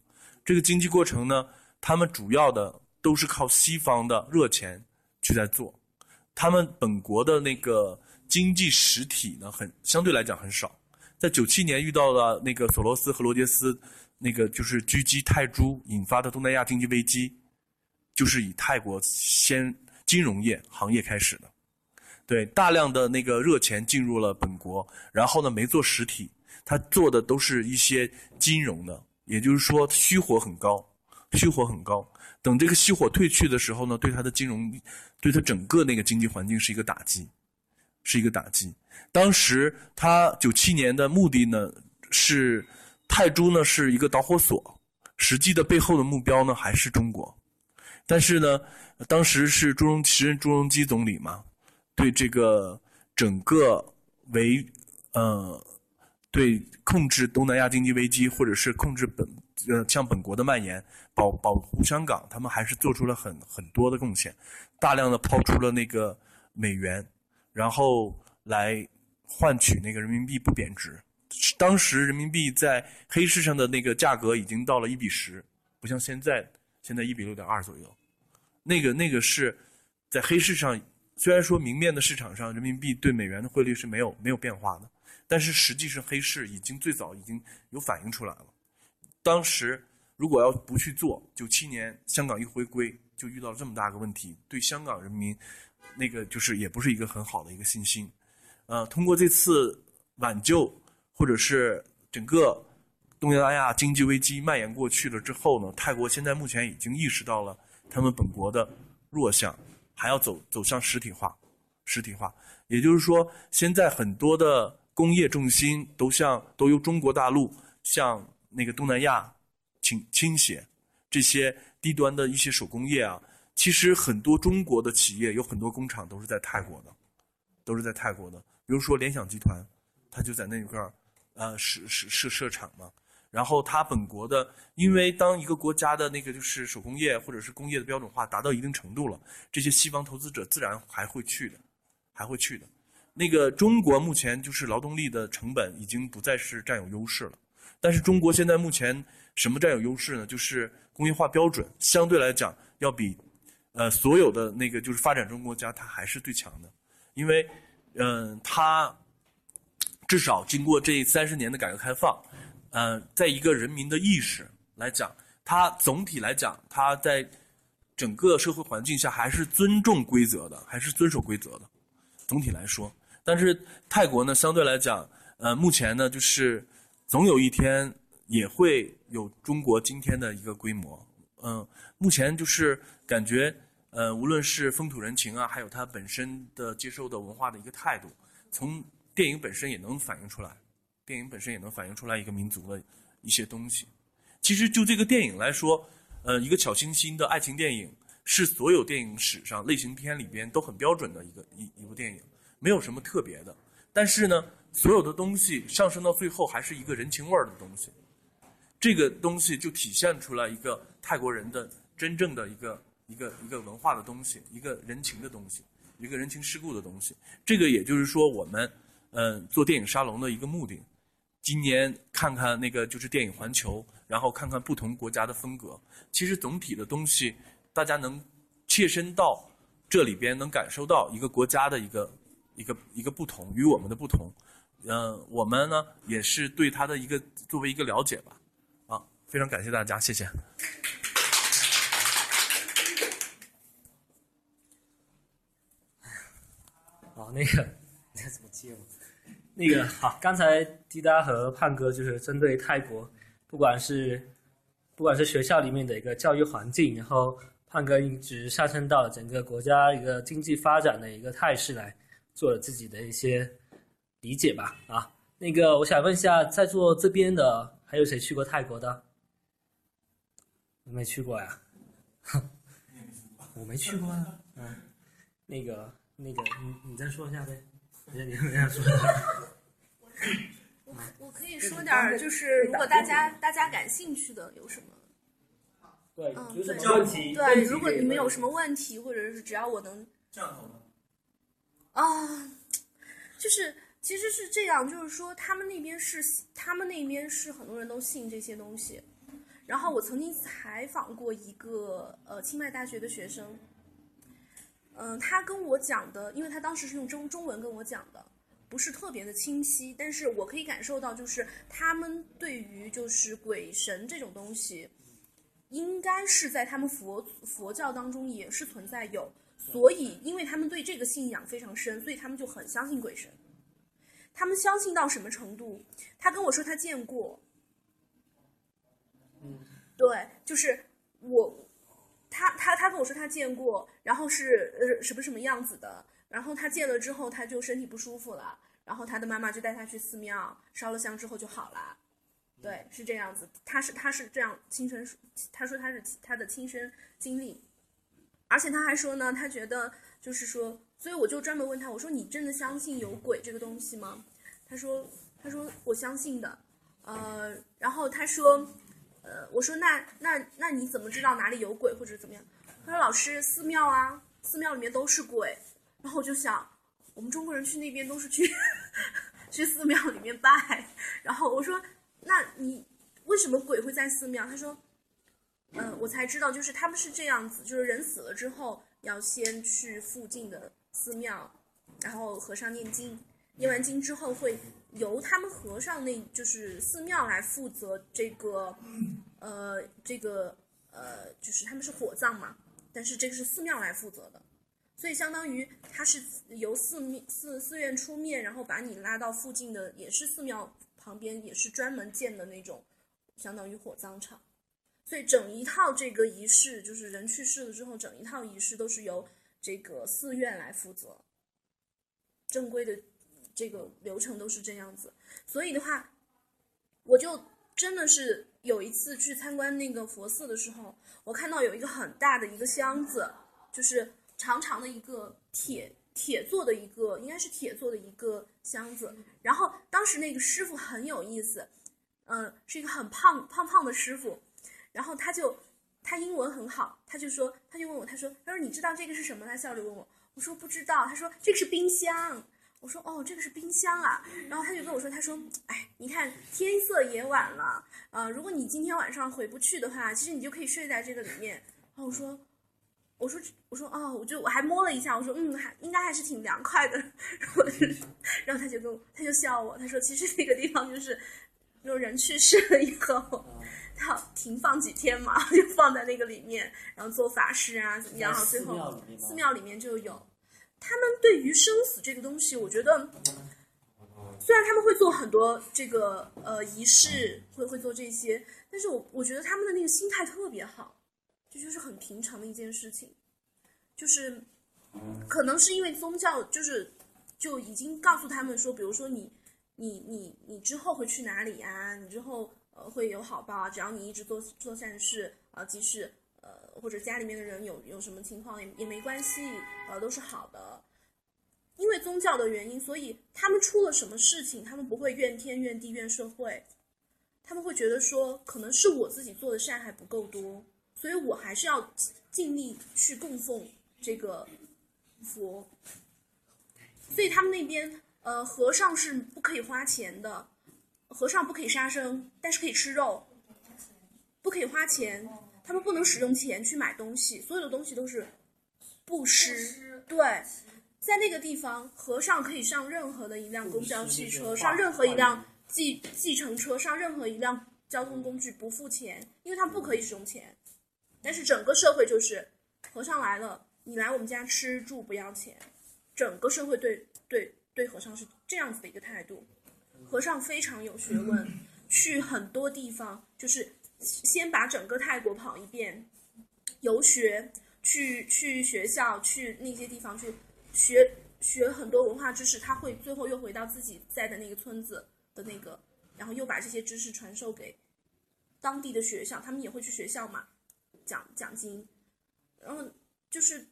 这个经济过程呢，他们主要的都是靠西方的热钱去在做。他们本国的那个经济实体呢，很相对来讲很少。在九七年遇到了那个索罗斯和罗杰斯那个就是狙击泰铢引发的东南亚经济危机，就是以泰国先金融业行业开始的。对，大量的那个热钱进入了本国，然后呢没做实体，他做的都是一些金融的，也就是说虚火很高，虚火很高。等这个虚火退去的时候呢，对它的金融，对它整个那个经济环境是一个打击，是一个打击。当时他九七年的目的呢是泰铢呢是一个导火索，实际的背后的目标呢还是中国。但是呢，当时是朱镕时任朱镕基总理嘛，对这个整个为呃对控制东南亚经济危机或者是控制本呃向本国的蔓延。保保护香港，他们还是做出了很很多的贡献，大量的抛出了那个美元，然后来换取那个人民币不贬值。当时人民币在黑市上的那个价格已经到了一比十，不像现在，现在一比六点二左右。那个那个是在黑市上，虽然说明面的市场上人民币对美元的汇率是没有没有变化的，但是实际上黑市已经最早已经有反映出来了。当时。如果要不去做，九七年香港一回归就遇到了这么大个问题，对香港人民，那个就是也不是一个很好的一个信心。呃，通过这次挽救，或者是整个东南亚经济危机蔓延过去了之后呢，泰国现在目前已经意识到了他们本国的弱项，还要走走向实体化，实体化。也就是说，现在很多的工业重心都向都由中国大陆向那个东南亚。倾倾斜，这些低端的一些手工业啊，其实很多中国的企业有很多工厂都是在泰国的，都是在泰国的。比如说联想集团，它就在那一块儿，呃，设设设设厂嘛。然后它本国的，因为当一个国家的那个就是手工业或者是工业的标准化达到一定程度了，这些西方投资者自然还会去的，还会去的。那个中国目前就是劳动力的成本已经不再是占有优势了，但是中国现在目前。什么占有优势呢？就是工业化标准相对来讲要比，呃，所有的那个就是发展中国家它还是最强的，因为，嗯，它至少经过这三十年的改革开放，呃，在一个人民的意识来讲，他总体来讲，他在整个社会环境下还是尊重规则的，还是遵守规则的。总体来说，但是泰国呢，相对来讲，呃，目前呢，就是总有一天也会有中国今天的一个规模。嗯，目前就是感觉，呃，无论是风土人情啊，还有它本身的接受的文化的一个态度，从电影本身也能反映出来。电影本身也能反映出来一个民族的一些东西。其实就这个电影来说，呃，一个小清新的爱情电影是所有电影史上类型片里边都很标准的一个一一部电影，没有什么特别的。但是呢，所有的东西上升到最后还是一个人情味儿的东西。这个东西就体现出来一个泰国人的真正的一个一个一个文化的东西，一个人情的东西，一个人情世故的东西。这个也就是说，我们嗯做电影沙龙的一个目的。今年看看那个就是电影环球，然后看看不同国家的风格。其实总体的东西，大家能切身到这里边，能感受到一个国家的一个一个一个不同，与我们的不同。嗯，我们呢也是对它的一个作为一个了解吧。啊，非常感谢大家，谢谢。好，那个 [laughs] 你看怎么接我？那个好，刚才滴答和胖哥就是针对泰国，不管是不管是学校里面的一个教育环境，然后胖哥一直上升到整个国家一个经济发展的一个态势来做了自己的一些理解吧。啊，那个我想问一下，在座这边的还有谁去过泰国的？没去过呀，[laughs] 我没去过啊。嗯，那个那个你你再说一下呗。你你这样说。我我可以说点儿，就是如果大家大家感兴趣的有什么？对，如果你们有什么问题，或者是只要我能这样好吗？啊，就是其实是这样，就是说他们那边是他们那边是很多人都信这些东西。然后我曾经采访过一个呃清迈大学的学生，嗯、他跟我讲的，因为他当时是用中中文跟我讲的，不是特别的清晰，但是我可以感受到，就是他们对于就是鬼神这种东西，应该是在他们佛佛教当中也是存在有，所以因为他们对这个信仰非常深，所以他们就很相信鬼神。他们相信到什么程度？他跟我说他见过，对，就是我，他他他跟我说他见过，然后是呃什么什么样子的，然后他见了之后他就身体不舒服了，然后他的妈妈就带他去寺庙烧了香之后就好了，对，是这样子，他是他是这样亲身，他说他是他的亲身经历，而且他还说呢，他觉得就是说，所以我就专门问他，我说你真的相信有鬼这个东西吗？他说他说我相信的，呃，然后他说。呃，我说那那那你怎么知道哪里有鬼或者怎么样？他说老师，寺庙啊，寺庙里面都是鬼。然后我就想，我们中国人去那边都是去 [laughs] 去寺庙里面拜。然后我说，那你为什么鬼会在寺庙？他说，嗯、我才知道，就是他们是这样子，就是人死了之后要先去附近的寺庙，然后和尚念经，念完经之后会由他们和尚那就是寺庙来负责这个，呃，这个呃，就是他们是火葬嘛，但是这个是寺庙来负责的，所以相当于他是由寺面寺寺院出面，然后把你拉到附近的也是寺庙旁边，也是专门建的那种，相当于火葬场。所以整一套这个仪式，就是人去世了之后，整一套仪式都是由这个寺院来负责，正规的这个流程都是这样子。所以的话，我就真的是有一次去参观那个佛寺的时候，我看到有一个很大的一个箱子，就是长长的一个铁铁做的一个，应该是铁做的一个箱子。然后当时那个师傅很有意思，嗯、是一个很胖胖胖的师傅，然后他就他英文很好，他就说他就问我，他说他说你知道这个是什么？他笑着问我，我说不知道，他说这个是冰箱。我说哦，这个是冰箱啊，然后他就跟我说，他说，哎，你看天色也晚了，呃，如果你今天晚上回不去的话，其实你就可以睡在这个里面。然后我说，我说，我说哦，我就我还摸了一下，我说嗯，还应该还是挺凉快的。[laughs] 然后，然后他就跟我，他就笑我，他说其实那个地方就是就人去世了以后，要停放几天嘛，就放在那个里面，然后做法事啊，怎么样？然后最后寺庙里面就有。他们对于生死这个东西，我觉得，虽然他们会做很多这个呃仪式，会会做这些，但是我我觉得他们的那个心态特别好，这就是很平常的一件事情，就是可能是因为宗教就是就已经告诉他们说，比如说你你你你之后会去哪里啊？你之后呃会有好报啊，只要你一直做做善事啊，即使。或者家里面的人有有什么情况也也没关系，呃，都是好的。因为宗教的原因，所以他们出了什么事情，他们不会怨天怨地怨社会，他们会觉得说，可能是我自己做的善还不够多，所以我还是要尽力去供奉这个佛。所以他们那边，呃，和尚是不可以花钱的，和尚不可以杀生，但是可以吃肉，不可以花钱。他们不能使用钱去买东西，所有的东西都是布施。对，在那个地方，和尚可以上任何的一辆公交汽车，上任何一辆计计程车，上任何一辆交通工具不付钱，因为他们不可以使用钱。但是整个社会就是，和尚来了，你来我们家吃住不要钱，整个社会对对对和尚是这样子的一个态度。和尚非常有学问，去很多地方就是。先把整个泰国跑一遍，游学，去去学校，去那些地方去学学很多文化知识。他会最后又回到自己在的那个村子的那个，然后又把这些知识传授给当地的学校。他们也会去学校嘛，讲讲经。然后就是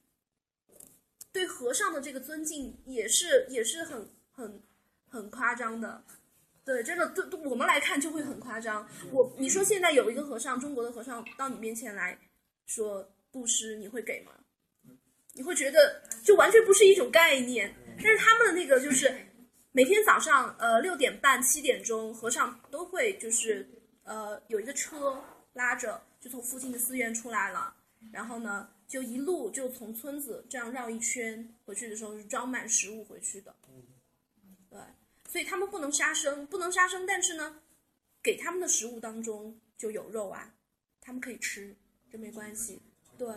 对和尚的这个尊敬也是也是很很很夸张的。对，真的，对对，我们来看就会很夸张。我，你说现在有一个和尚，中国的和尚到你面前来说布施，你会给吗？你会觉得就完全不是一种概念。但是他们的那个就是每天早上呃六点半七点钟，和尚都会就是呃有一个车拉着，就从附近的寺院出来了，然后呢就一路就从村子这样绕一圈回去的时候是装满食物回去的。对。所以他们不能杀生，不能杀生，但是呢，给他们的食物当中就有肉啊，他们可以吃，这没关系。对，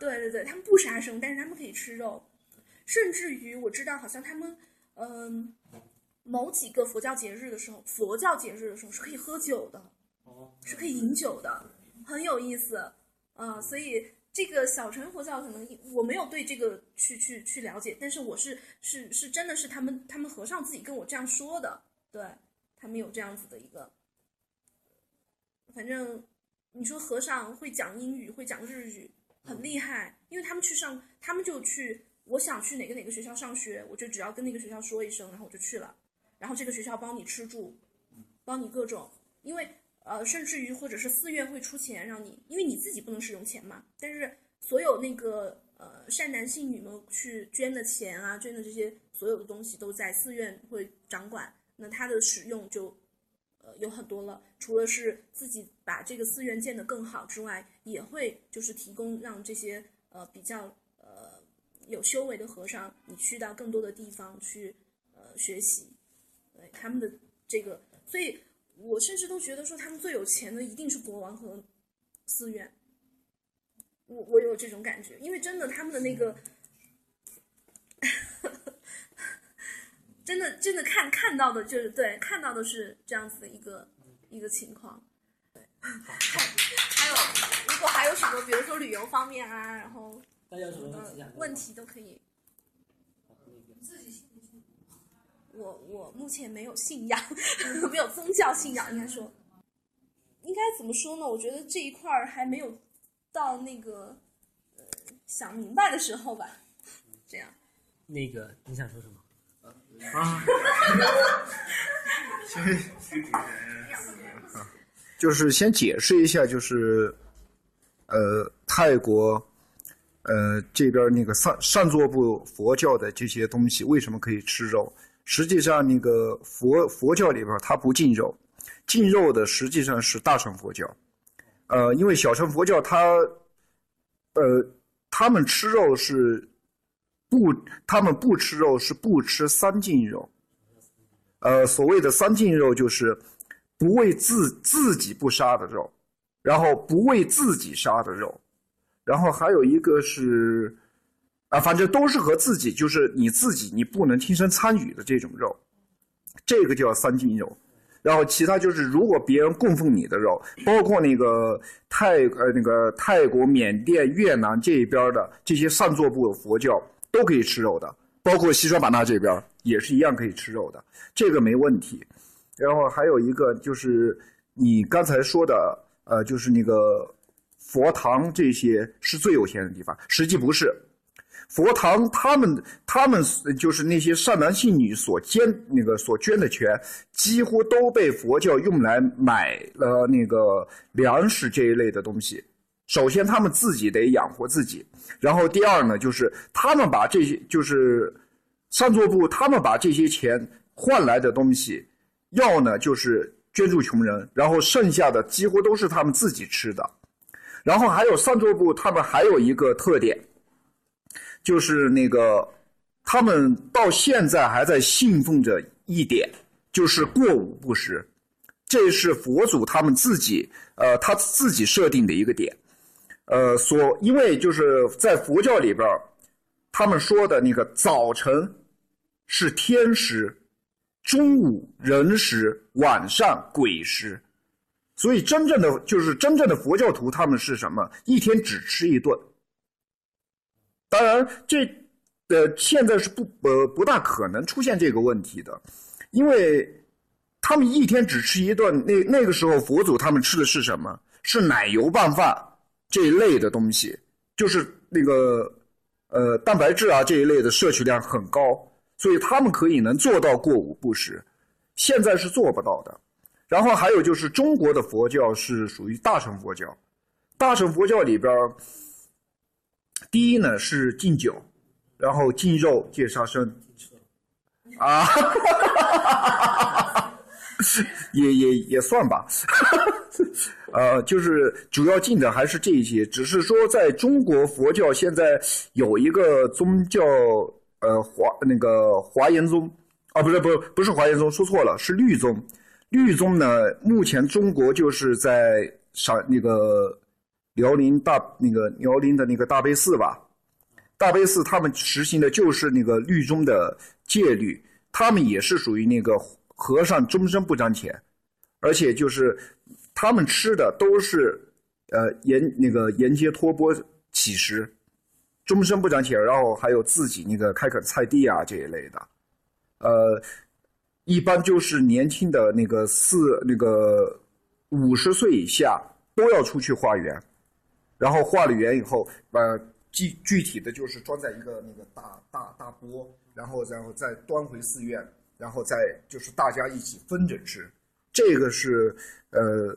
对对对，他们不杀生，但是他们可以吃肉，甚至于我知道，好像他们嗯，某几个佛教节日的时候，佛教节日的时候是可以喝酒的，是可以饮酒的，很有意思啊，所以。这个小乘佛教可能我没有对这个去去去了解，但是我是是是真的是他们他们和尚自己跟我这样说的，对他们有这样子的一个，反正你说和尚会讲英语会讲日语很厉害，因为他们去上他们就去，我想去哪个哪个学校上学，我就只要跟那个学校说一声，然后我就去了，然后这个学校帮你吃住，帮你各种，因为。呃，甚至于或者是寺院会出钱让你，因为你自己不能使用钱嘛。但是所有那个呃善男信女们去捐的钱啊，捐的这些所有的东西都在寺院会掌管。那它的使用就呃有很多了，除了是自己把这个寺院建得更好之外，也会就是提供让这些呃比较呃有修为的和尚，你去到更多的地方去呃学习，对他们的这个，所以。我甚至都觉得说，他们最有钱的一定是国王和寺院。我我有这种感觉，因为真的他们的那个，[laughs] 真的真的看看到的就是对，看到的是这样子的一个一个情况。对，[laughs] 还有如果还有什么，比如说旅游方面啊，然后大家有什么问题都可以。我我目前没有信仰，[laughs] 没有宗教信仰，应该说，应该怎么说呢？我觉得这一块儿还没有到那个呃想明白的时候吧。这样。那个你想说什么？[laughs] 啊。就是先解释一下，就是呃泰国呃这边那个上上座部佛教的这些东西为什么可以吃肉？实际上，那个佛佛教里边它不禁肉，禁肉的实际上是大乘佛教，呃，因为小乘佛教它，呃，他们吃肉是不，他们不吃肉是不吃三净肉，呃，所谓的三净肉就是不为自自己不杀的肉，然后不为自己杀的肉，然后还有一个是，啊，反正都是和自己，就是你自己你不能亲身参与的这种肉，这个叫三禁肉。然后其他就是，如果别人供奉你的肉，包括那个泰呃那个泰国、缅甸、越南这一边的这些上座部佛教都可以吃肉的，包括西双版纳这边也是一样可以吃肉的，这个没问题。然后还有一个就是你刚才说的，呃，就是那个佛堂这些是最有钱的地方，实际不是。佛堂，他们他们就是那些善男信女所捐那个所捐的钱，几乎都被佛教用来买了那个粮食这一类的东西。首先，他们自己得养活自己，然后第二呢，就是他们把这些就是上座部，他们把这些钱换来的东西，要呢就是捐助穷人，然后剩下的几乎都是他们自己吃的。然后还有上座部，他们还有一个特点。就是那个，他们到现在还在信奉着一点，就是过午不食，这是佛祖他们自己呃他自己设定的一个点，呃，所因为就是在佛教里边，他们说的那个早晨是天食，中午人食，晚上鬼食，所以真正的就是真正的佛教徒，他们是什么？一天只吃一顿。当然，这呃现在是不呃不大可能出现这个问题的，因为他们一天只吃一顿。那那个时候佛祖他们吃的是什么？是奶油拌饭这一类的东西，就是那个呃蛋白质啊这一类的摄取量很高，所以他们可以能做到过午不食。现在是做不到的。然后还有就是中国的佛教是属于大乘佛教，大乘佛教里边。第一呢是禁酒，然后禁肉戒杀生，啊，[laughs] 也也也算吧，呃，就是主要禁的还是这一些，只是说在中国佛教现在有一个宗教，呃华那个华严宗，啊不是不不是华严宗，说错了，是律宗，律宗呢目前中国就是在上那个。辽宁大那个辽宁的那个大悲寺吧，大悲寺他们实行的就是那个律宗的戒律，他们也是属于那个和尚终身不沾钱，而且就是他们吃的都是呃沿那个沿街托钵乞食，终身不沾钱，然后还有自己那个开垦菜地啊这一类的，呃，一般就是年轻的那个四那个五十岁以下都要出去化缘。然后化了缘以后，呃，具具体的就是装在一个那个大大大钵，然后然后再端回寺院，然后再就是大家一起分着吃，这个是呃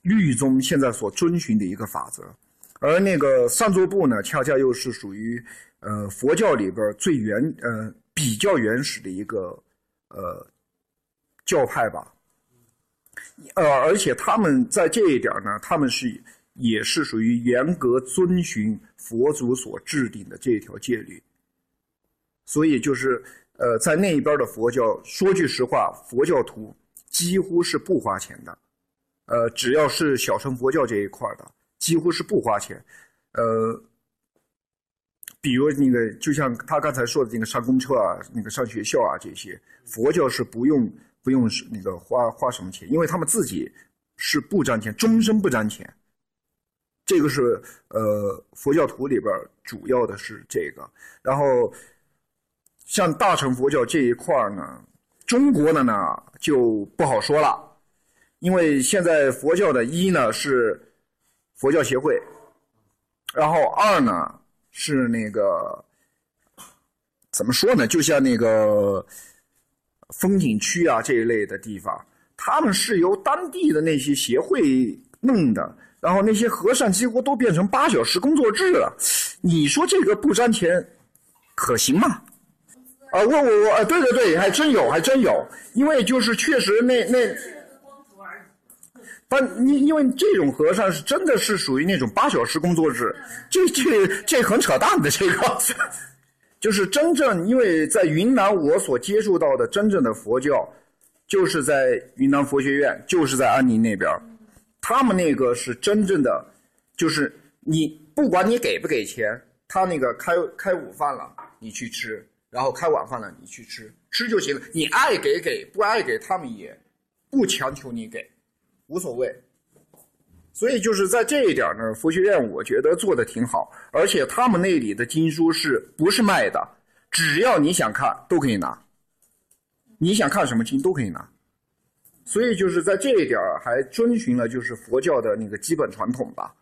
律宗现在所遵循的一个法则，而那个上座部呢，恰恰又是属于呃佛教里边最原呃比较原始的一个呃教派吧，呃，而且他们在这一点呢，他们是。也是属于严格遵循佛祖所制定的这一条戒律，所以就是呃，在那一边的佛教，说句实话，佛教徒几乎是不花钱的，呃，只要是小乘佛教这一块的，几乎是不花钱，呃，比如那个，就像他刚才说的那个上公车啊，那个上学校啊这些，佛教是不用不用那个花花什么钱，因为他们自己是不沾钱，终身不沾钱。这个是呃佛教徒里边主要的是这个，然后像大乘佛教这一块呢，中国的呢就不好说了，因为现在佛教的一呢是佛教协会，然后二呢是那个怎么说呢？就像那个风景区啊这一类的地方，他们是由当地的那些协会弄的。然后那些和尚几乎都变成八小时工作制了，你说这个不沾钱，可行吗？啊，我我我，对对对，还真有，还真有，因为就是确实那那，但因因为这种和尚是真的是属于那种八小时工作制，这这这很扯淡的这个，[laughs] 就是真正因为在云南我所接触到的真正的佛教，就是在云南佛学院，就是在安宁那边儿，他们那个是真正的，就是你不管你给不给钱，他那个开开午饭了你去吃，然后开晚饭了你去吃，吃就行了，你爱给给，不爱给他们也不强求你给，无所谓。所以就是在这一点呢，佛学院我觉得做的挺好，而且他们那里的经书是不是卖的？只要你想看都可以拿，你想看什么经都可以拿。所以就是在这一点儿还遵循了就是佛教的那个基本传统吧。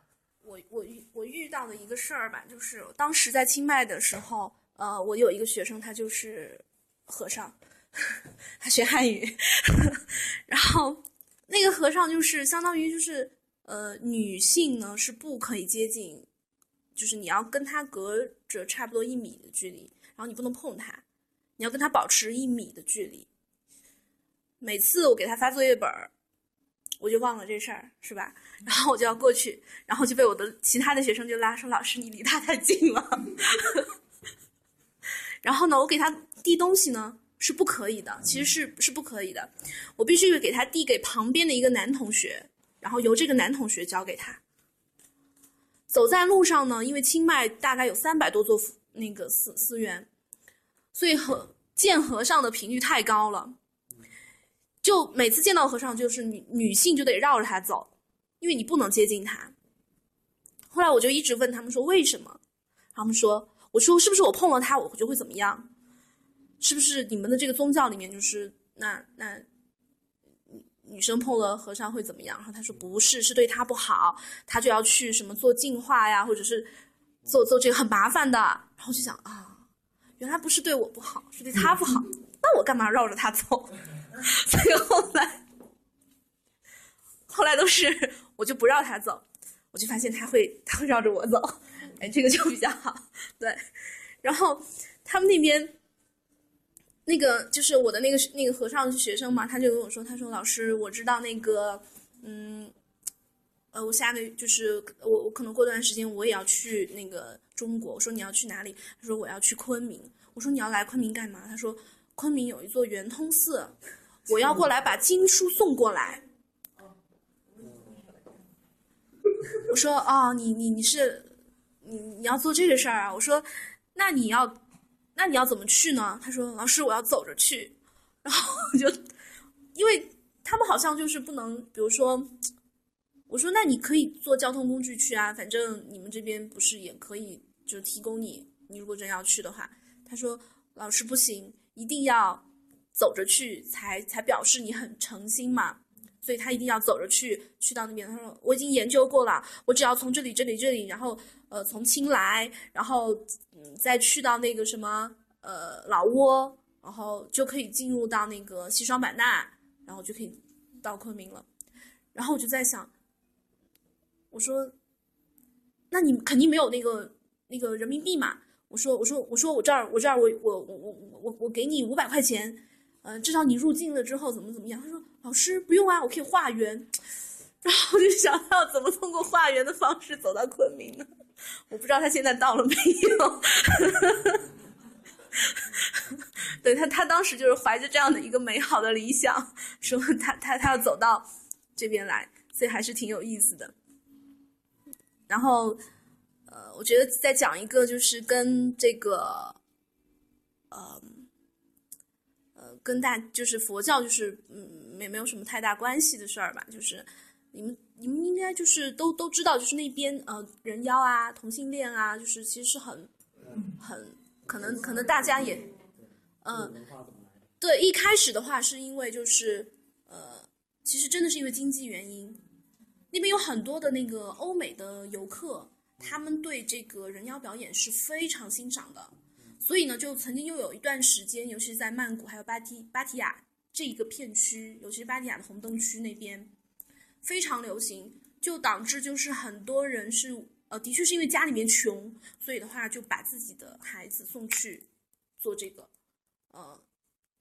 我我遇我遇到的一个事儿吧，就是当时在清迈的时候，呃，我有一个学生，他就是和尚，[laughs] 他学汉语，[laughs] 然后那个和尚就是相当于就是呃，女性呢是不可以接近，就是你要跟他隔着差不多一米的距离，然后你不能碰他，你要跟他保持一米的距离。每次我给他发作业本儿，我就忘了这事儿，是吧？然后我就要过去，然后就被我的其他的学生就拉说：“老师，你离他太近了。[laughs] ”然后呢，我给他递东西呢是不可以的，其实是是不可以的，我必须给他递给旁边的一个男同学，然后由这个男同学交给他。走在路上呢，因为清迈大概有三百多座那个寺寺院，所以和见和尚的频率太高了。就每次见到和尚，就是女女性就得绕着他走，因为你不能接近他。后来我就一直问他们说为什么，他们说我说是不是我碰了他我就会怎么样？是不是你们的这个宗教里面就是那那女生碰了和尚会怎么样？然后他说不是，是对他不好，他就要去什么做净化呀，或者是做做这个很麻烦的。然后就想啊，原来不是对我不好，是对他不好，[laughs] 那我干嘛绕着他走？[laughs] 所以后来，后来都是我就不绕他走，我就发现他会他会绕着我走，哎，这个就比较好。对，然后他们那边那个就是我的那个那个和尚是学生嘛，他就跟我说，他说老师，我知道那个，嗯，呃，我下个月就是我我可能过段时间我也要去那个中国。我说你要去哪里？他说我要去昆明。我说你要来昆明干嘛？他说昆明有一座圆通寺。我要过来把经书送过来。我说哦，你你你是你你要做这个事儿啊？我说那你要那你要怎么去呢？他说老师我要走着去。然后我就因为他们好像就是不能，比如说我说那你可以坐交通工具去啊，反正你们这边不是也可以就提供你，你如果真要去的话。他说老师不行，一定要。走着去才才表示你很诚心嘛，所以他一定要走着去，去到那边。他说我已经研究过了，我只要从这里这里这里，然后呃从青来，然后嗯再去到那个什么呃老挝，然后就可以进入到那个西双版纳，然后就可以到昆明了。然后我就在想，我说，那你肯定没有那个那个人民币嘛？我说我说我说我这儿我这儿我我我我我给你五百块钱。呃，至少你入境了之后怎么怎么样？他说：“老师不用啊，我可以化缘。”然后我就想要怎么通过化缘的方式走到昆明呢？我不知道他现在到了没有。对他，他当时就是怀着这样的一个美好的理想，说他他他要走到这边来，所以还是挺有意思的。然后，呃，我觉得再讲一个，就是跟这个，呃。跟大就是佛教就是嗯没没有什么太大关系的事儿吧，就是你们你们应该就是都都知道，就是那边呃人妖啊同性恋啊，就是其实是很很可能可能大家也嗯对一开始的话是因为就是呃其实真的是因为经济原因，那边有很多的那个欧美的游客，他们对这个人妖表演是非常欣赏的。所以呢，就曾经又有一段时间，尤其是在曼谷还有芭提芭提雅这一个片区，尤其是芭提雅的红灯区那边，非常流行，就导致就是很多人是呃，的确是因为家里面穷，所以的话就把自己的孩子送去做这个，呃，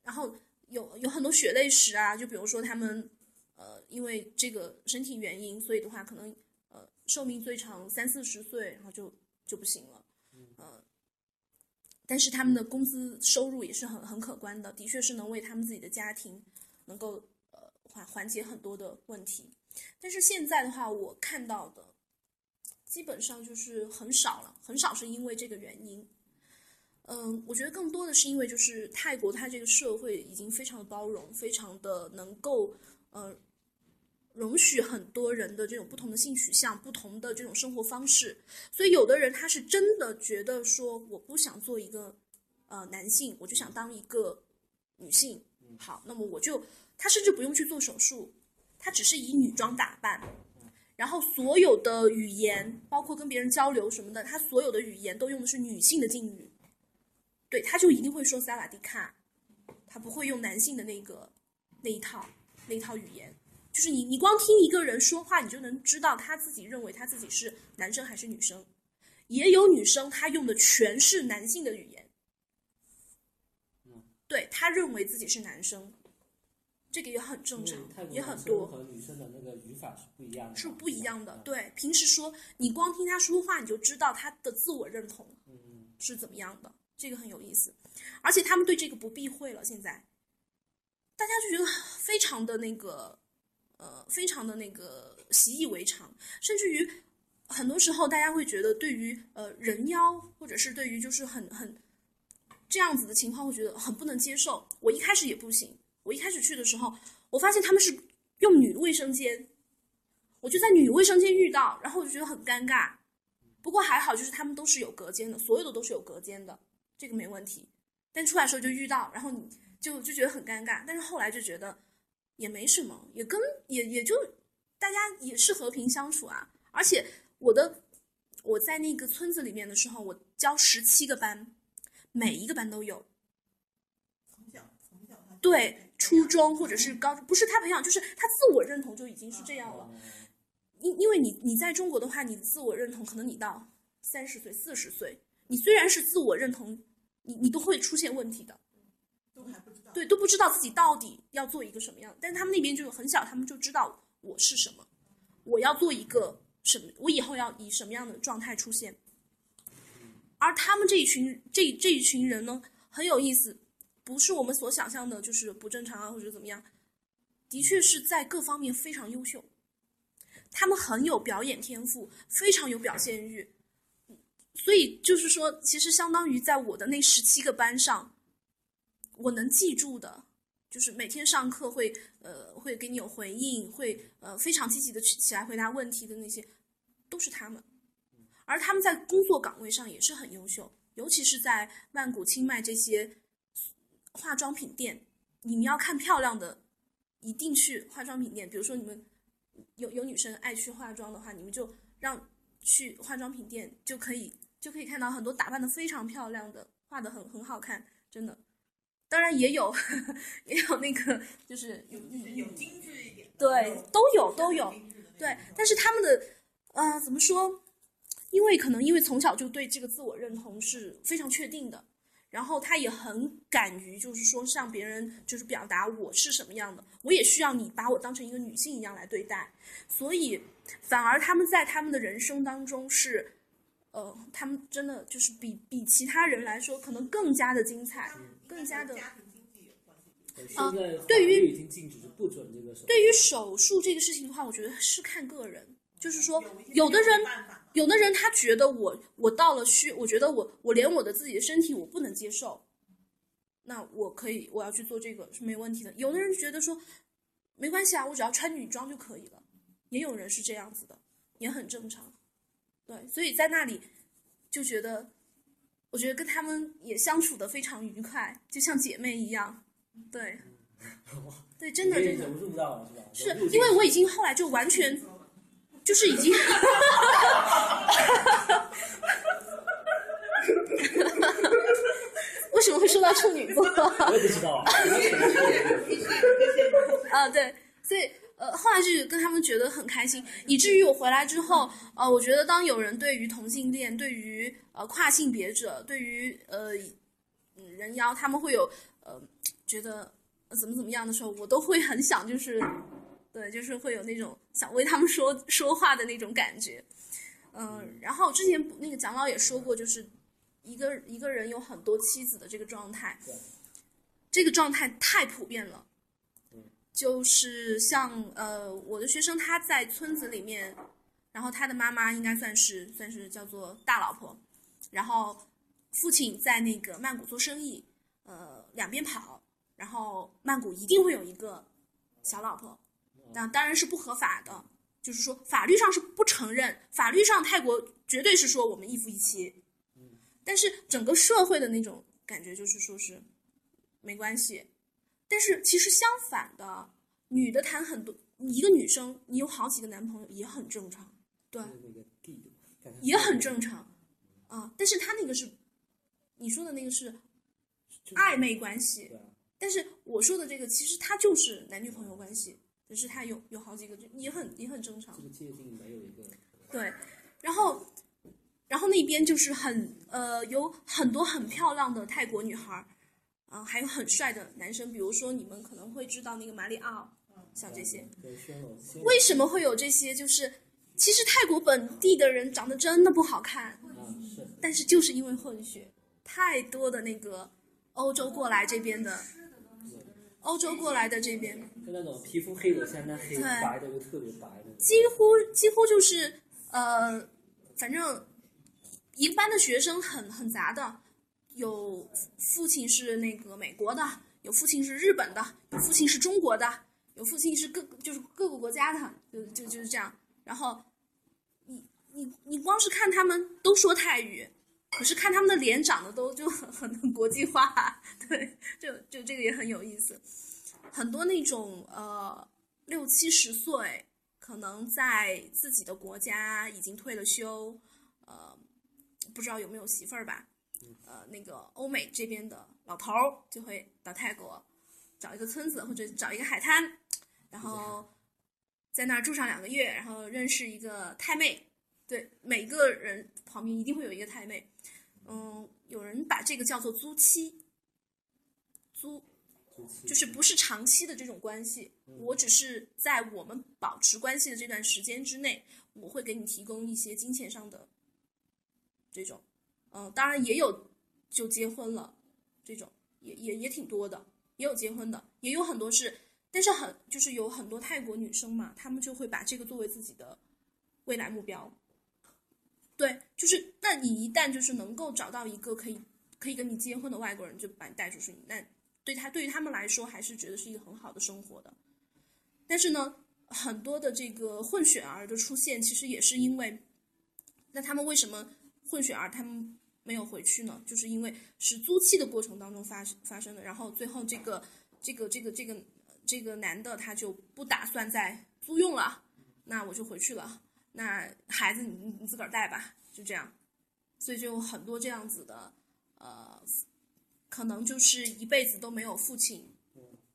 然后有有很多血泪史啊，就比如说他们呃，因为这个身体原因，所以的话可能呃寿命最长三四十岁，然后就就不行了。但是他们的工资收入也是很很可观的，的确是能为他们自己的家庭，能够呃缓缓解很多的问题。但是现在的话，我看到的基本上就是很少了，很少是因为这个原因。嗯，我觉得更多的是因为就是泰国它这个社会已经非常的包容，非常的能够呃容许很多人的这种不同的性取向、不同的这种生活方式，所以有的人他是真的觉得说我不想做一个呃男性，我就想当一个女性。好，那么我就他甚至不用去做手术，他只是以女装打扮，然后所有的语言，包括跟别人交流什么的，他所有的语言都用的是女性的敬语。对，他就一定会说萨瓦迪卡，他不会用男性的那个那一套那一套语言。就是你你光听一个人说话，你就能知道他自己认为他自己是男生还是女生。也有女生，她用的全是男性的语言，对他认为自己是男生，这个也很正常，也很多。和女生的那个语法是不一样的，是不一样的。对，平时说你光听他说话，你就知道他的自我认同是怎么样的。这个很有意思，而且他们对这个不避讳了。现在，大家就觉得非常的那个，呃，非常的那个习以为常，甚至于很多时候大家会觉得，对于呃人妖或者是对于就是很很这样子的情况，会觉得很不能接受。我一开始也不行，我一开始去的时候，我发现他们是用女卫生间，我就在女卫生间遇到，然后我就觉得很尴尬。不过还好，就是他们都是有隔间的，所有的都是有隔间的。这个没问题，但出来时候就遇到，然后你就就觉得很尴尬。但是后来就觉得也没什么，也跟也也就大家也是和平相处啊。而且我的我在那个村子里面的时候，我教十七个班，每一个班都有。从小从小对，初中或者是高，不是他培养，就是他自我认同就已经是这样了。因因为你你在中国的话，你的自我认同可能你到三十岁、四十岁。你虽然是自我认同，你你都会出现问题的，都还不知道，对，都不知道自己到底要做一个什么样。但他们那边就很小，他们就知道我是什么，我要做一个什么，我以后要以什么样的状态出现。而他们这一群这这一群人呢，很有意思，不是我们所想象的，就是不正常啊或者怎么样，的确是在各方面非常优秀，他们很有表演天赋，非常有表现欲。所以就是说，其实相当于在我的那十七个班上，我能记住的，就是每天上课会呃会给你有回应，会呃非常积极的去起来回答问题的那些，都是他们。而他们在工作岗位上也是很优秀，尤其是在曼谷、清迈这些化妆品店，你们要看漂亮的，一定去化妆品店。比如说你们有有女生爱去化妆的话，你们就让去化妆品店就可以。就可以看到很多打扮的非常漂亮的，画的很很好看，真的。当然也有，也有那个就是有有精致一点，对，都有都有，对。但是他们的，呃，怎么说？因为可能因为从小就对这个自我认同是非常确定的，然后他也很敢于就是说向别人就是表达我是什么样的，我也需要你把我当成一个女性一样来对待，所以反而他们在他们的人生当中是。呃，他们真的就是比比其他人来说，可能更加的精彩，更加的。啊，对于已经禁止不准这个手。对于手术这个事情的话，我觉得是看个人，就是说，有的人，有的人他觉得我我到了需，我觉得我我连我的自己的身体我不能接受，那我可以我要去做这个是没问题的。有的人觉得说没关系啊，我只要穿女装就可以了，也有人是这样子的，也很正常。对，所以在那里就觉得，我觉得跟他们也相处的非常愉快，就像姐妹一样。对，[laughs] 对，真的真的。融入到了是吧？是因为我已经后来就完全就是已经，[laughs] 为什么会说到处女座？我也不知道。[laughs] 啊，对，所以。呃，后来就跟他们觉得很开心，以至于我回来之后，呃，我觉得当有人对于同性恋、对于呃跨性别者、对于呃人妖，他们会有呃觉得怎么怎么样的时候，我都会很想，就是对，就是会有那种想为他们说说话的那种感觉。嗯，然后之前那个蒋老也说过，就是一个一个人有很多妻子的这个状态，这个状态太普遍了。就是像呃，我的学生他在村子里面，然后他的妈妈应该算是算是叫做大老婆，然后父亲在那个曼谷做生意，呃，两边跑，然后曼谷一定会有一个小老婆，那当然是不合法的，就是说法律上是不承认，法律上泰国绝对是说我们一夫一妻，但是整个社会的那种感觉就是说是没关系，但是其实相反的，女的谈很多，一个女生你有好几个男朋友也很正常，对，也很正常啊。但是他那个是你说的那个是暧昧关系，但是我说的这个其实他就是男女朋友关系，只是他有有好几个，就也很也很正常。界定没有一个对，然后，然后那边就是很呃，有很多很漂亮的泰国女孩儿，啊、还有很帅的男生，比如说你们可能会知道那个马里奥，像这些。为什么会有这些？就是其实泰国本地的人长得真的不好看，但是就是因为混血，太多的那个欧洲过来这边的，欧洲过来的这边，就那种皮肤黑的像那黑对白的就特别白的，几乎几乎就是呃，反正一般的学生很很杂的，有父亲是那个美国的，有父亲是日本的，有父亲是中国的，有父亲是各就是各个国家的，就就就是这样。然后你你你光是看他们都说泰语，可是看他们的脸长得都就很很国际化，对，就就这个也很有意思。很多那种呃六七十岁，可能在自己的国家已经退了休，呃，不知道有没有媳妇儿吧？呃，那个欧美这边的老头儿就会到泰国找一个村子或者找一个海滩，然后在那儿住上两个月，然后认识一个太妹。对，每个人旁边一定会有一个太妹。嗯，有人把这个叫做租妻，租就是不是长期的这种关系，我只是在我们保持关系的这段时间之内，我会给你提供一些金钱上的这种，嗯、当然也有就结婚了，这种也也也挺多的，也有结婚的，也有很多是，但是很就是有很多泰国女生嘛，她们就会把这个作为自己的未来目标。对，就是那你一旦就是能够找到一个可以可以跟你结婚的外国人，就把你带出去，那对他对于他们来说还是觉得是一个很好的生活的。但是呢，很多的这个混血儿的出现，其实也是因为，那他们为什么混血儿他们没有回去呢？就是因为是租期的过程当中发发生的，然后最后这个这个这个这个这个男的他就不打算再租用了，那我就回去了。那孩子你你你自个儿带吧，就这样，所以就有很多这样子的，呃，可能就是一辈子都没有父亲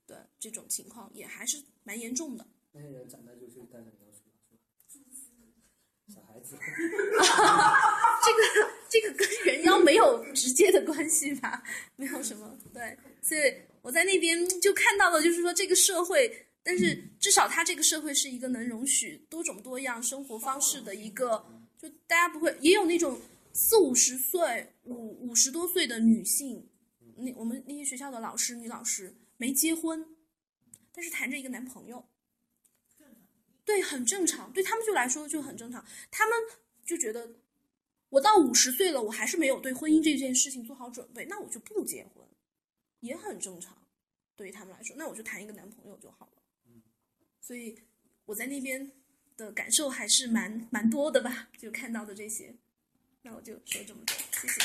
的这种情况，也还是蛮严重的。那些人长大就是带着你要出是吧？[laughs] 小孩子，[laughs] [laughs] 这个这个跟人妖没有直接的关系吧，[laughs] 没有什么对，所以我在那边就看到了，就是说这个社会，但是至少它这个社会是一个能容许多种多样生活方式的一个，就大家不会也有那种四五十岁、五五十多岁的女性，那我们那些学校的老师、女老师没结婚，但是谈着一个男朋友。对，很正常，对他们就来说就很正常。他们就觉得，我到五十岁了，我还是没有对婚姻这件事情做好准备，那我就不结婚，也很正常。对于他们来说，那我就谈一个男朋友就好了。所以我在那边的感受还是蛮蛮多的吧，就看到的这些。那我就说这么多，谢谢。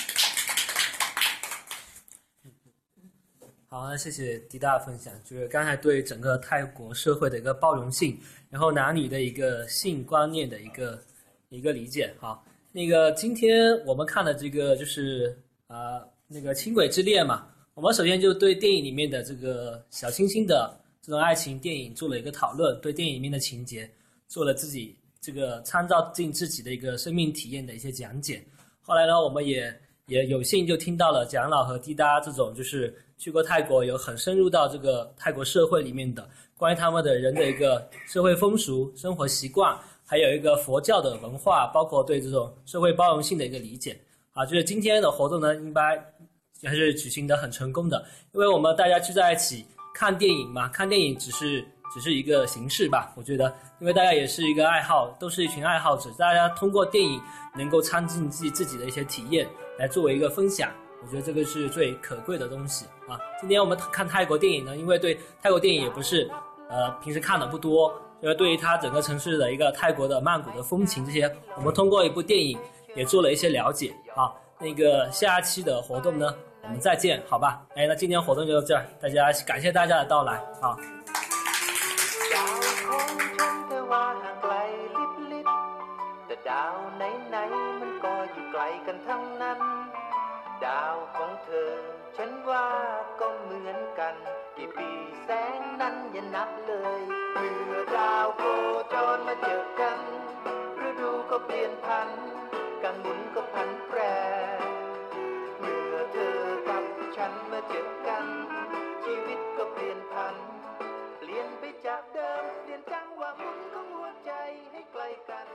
好，那谢谢迪大的分享，就是刚才对整个泰国社会的一个包容性，然后男女的一个性观念的一个一个理解。好，那个今天我们看的这个就是呃那个轻轨之恋嘛，我们首先就对电影里面的这个小清新的这种爱情电影做了一个讨论，对电影里面的情节做了自己这个参照进自己的一个生命体验的一些讲解。后来呢，我们也也有幸就听到了蒋老和滴答这种就是去过泰国，有很深入到这个泰国社会里面的关于他们的人的一个社会风俗、生活习惯，还有一个佛教的文化，包括对这种社会包容性的一个理解啊。就是今天的活动呢，应该还是举行的很成功的，因为我们大家聚在一起看电影嘛，看电影只是只是一个形式吧。我觉得，因为大家也是一个爱好，都是一群爱好者，大家通过电影能够掺进自己自己的一些体验，来作为一个分享。我觉得这个是最可贵的东西啊。今天我们看泰国电影呢，因为对泰国电影也不是呃平时看的不多，因为对于它整个城市的一个泰国的曼谷的风情这些，我们通过一部电影也做了一些了解啊。那个下期的活动呢，我们再见，好吧？哎，那今天活动就到这儿，大家感谢大家的到来啊。 ดาวของฉันเธอว่าห่างไกลลิบลิบแต่ดาวไหนๆมันก็อยู่ไกลกันทั้งนั้น ดาวของเธอ ฉันว่าก็เหมือนกัน กี่ปีแสงนั้นอย่านับเลยเมื่อดาวโคจรมาเจอกันฤดูก็เปลี่ยนพันการหมุนก็พันแปร เมื่อเธอกับฉันมาเจอกัน ชีวิตก็เปลี่ยนพัน เปลี่ยนไปจากเดิมเปลี่ยนจังหวะหมุนของหัวใจให้ไกลกัน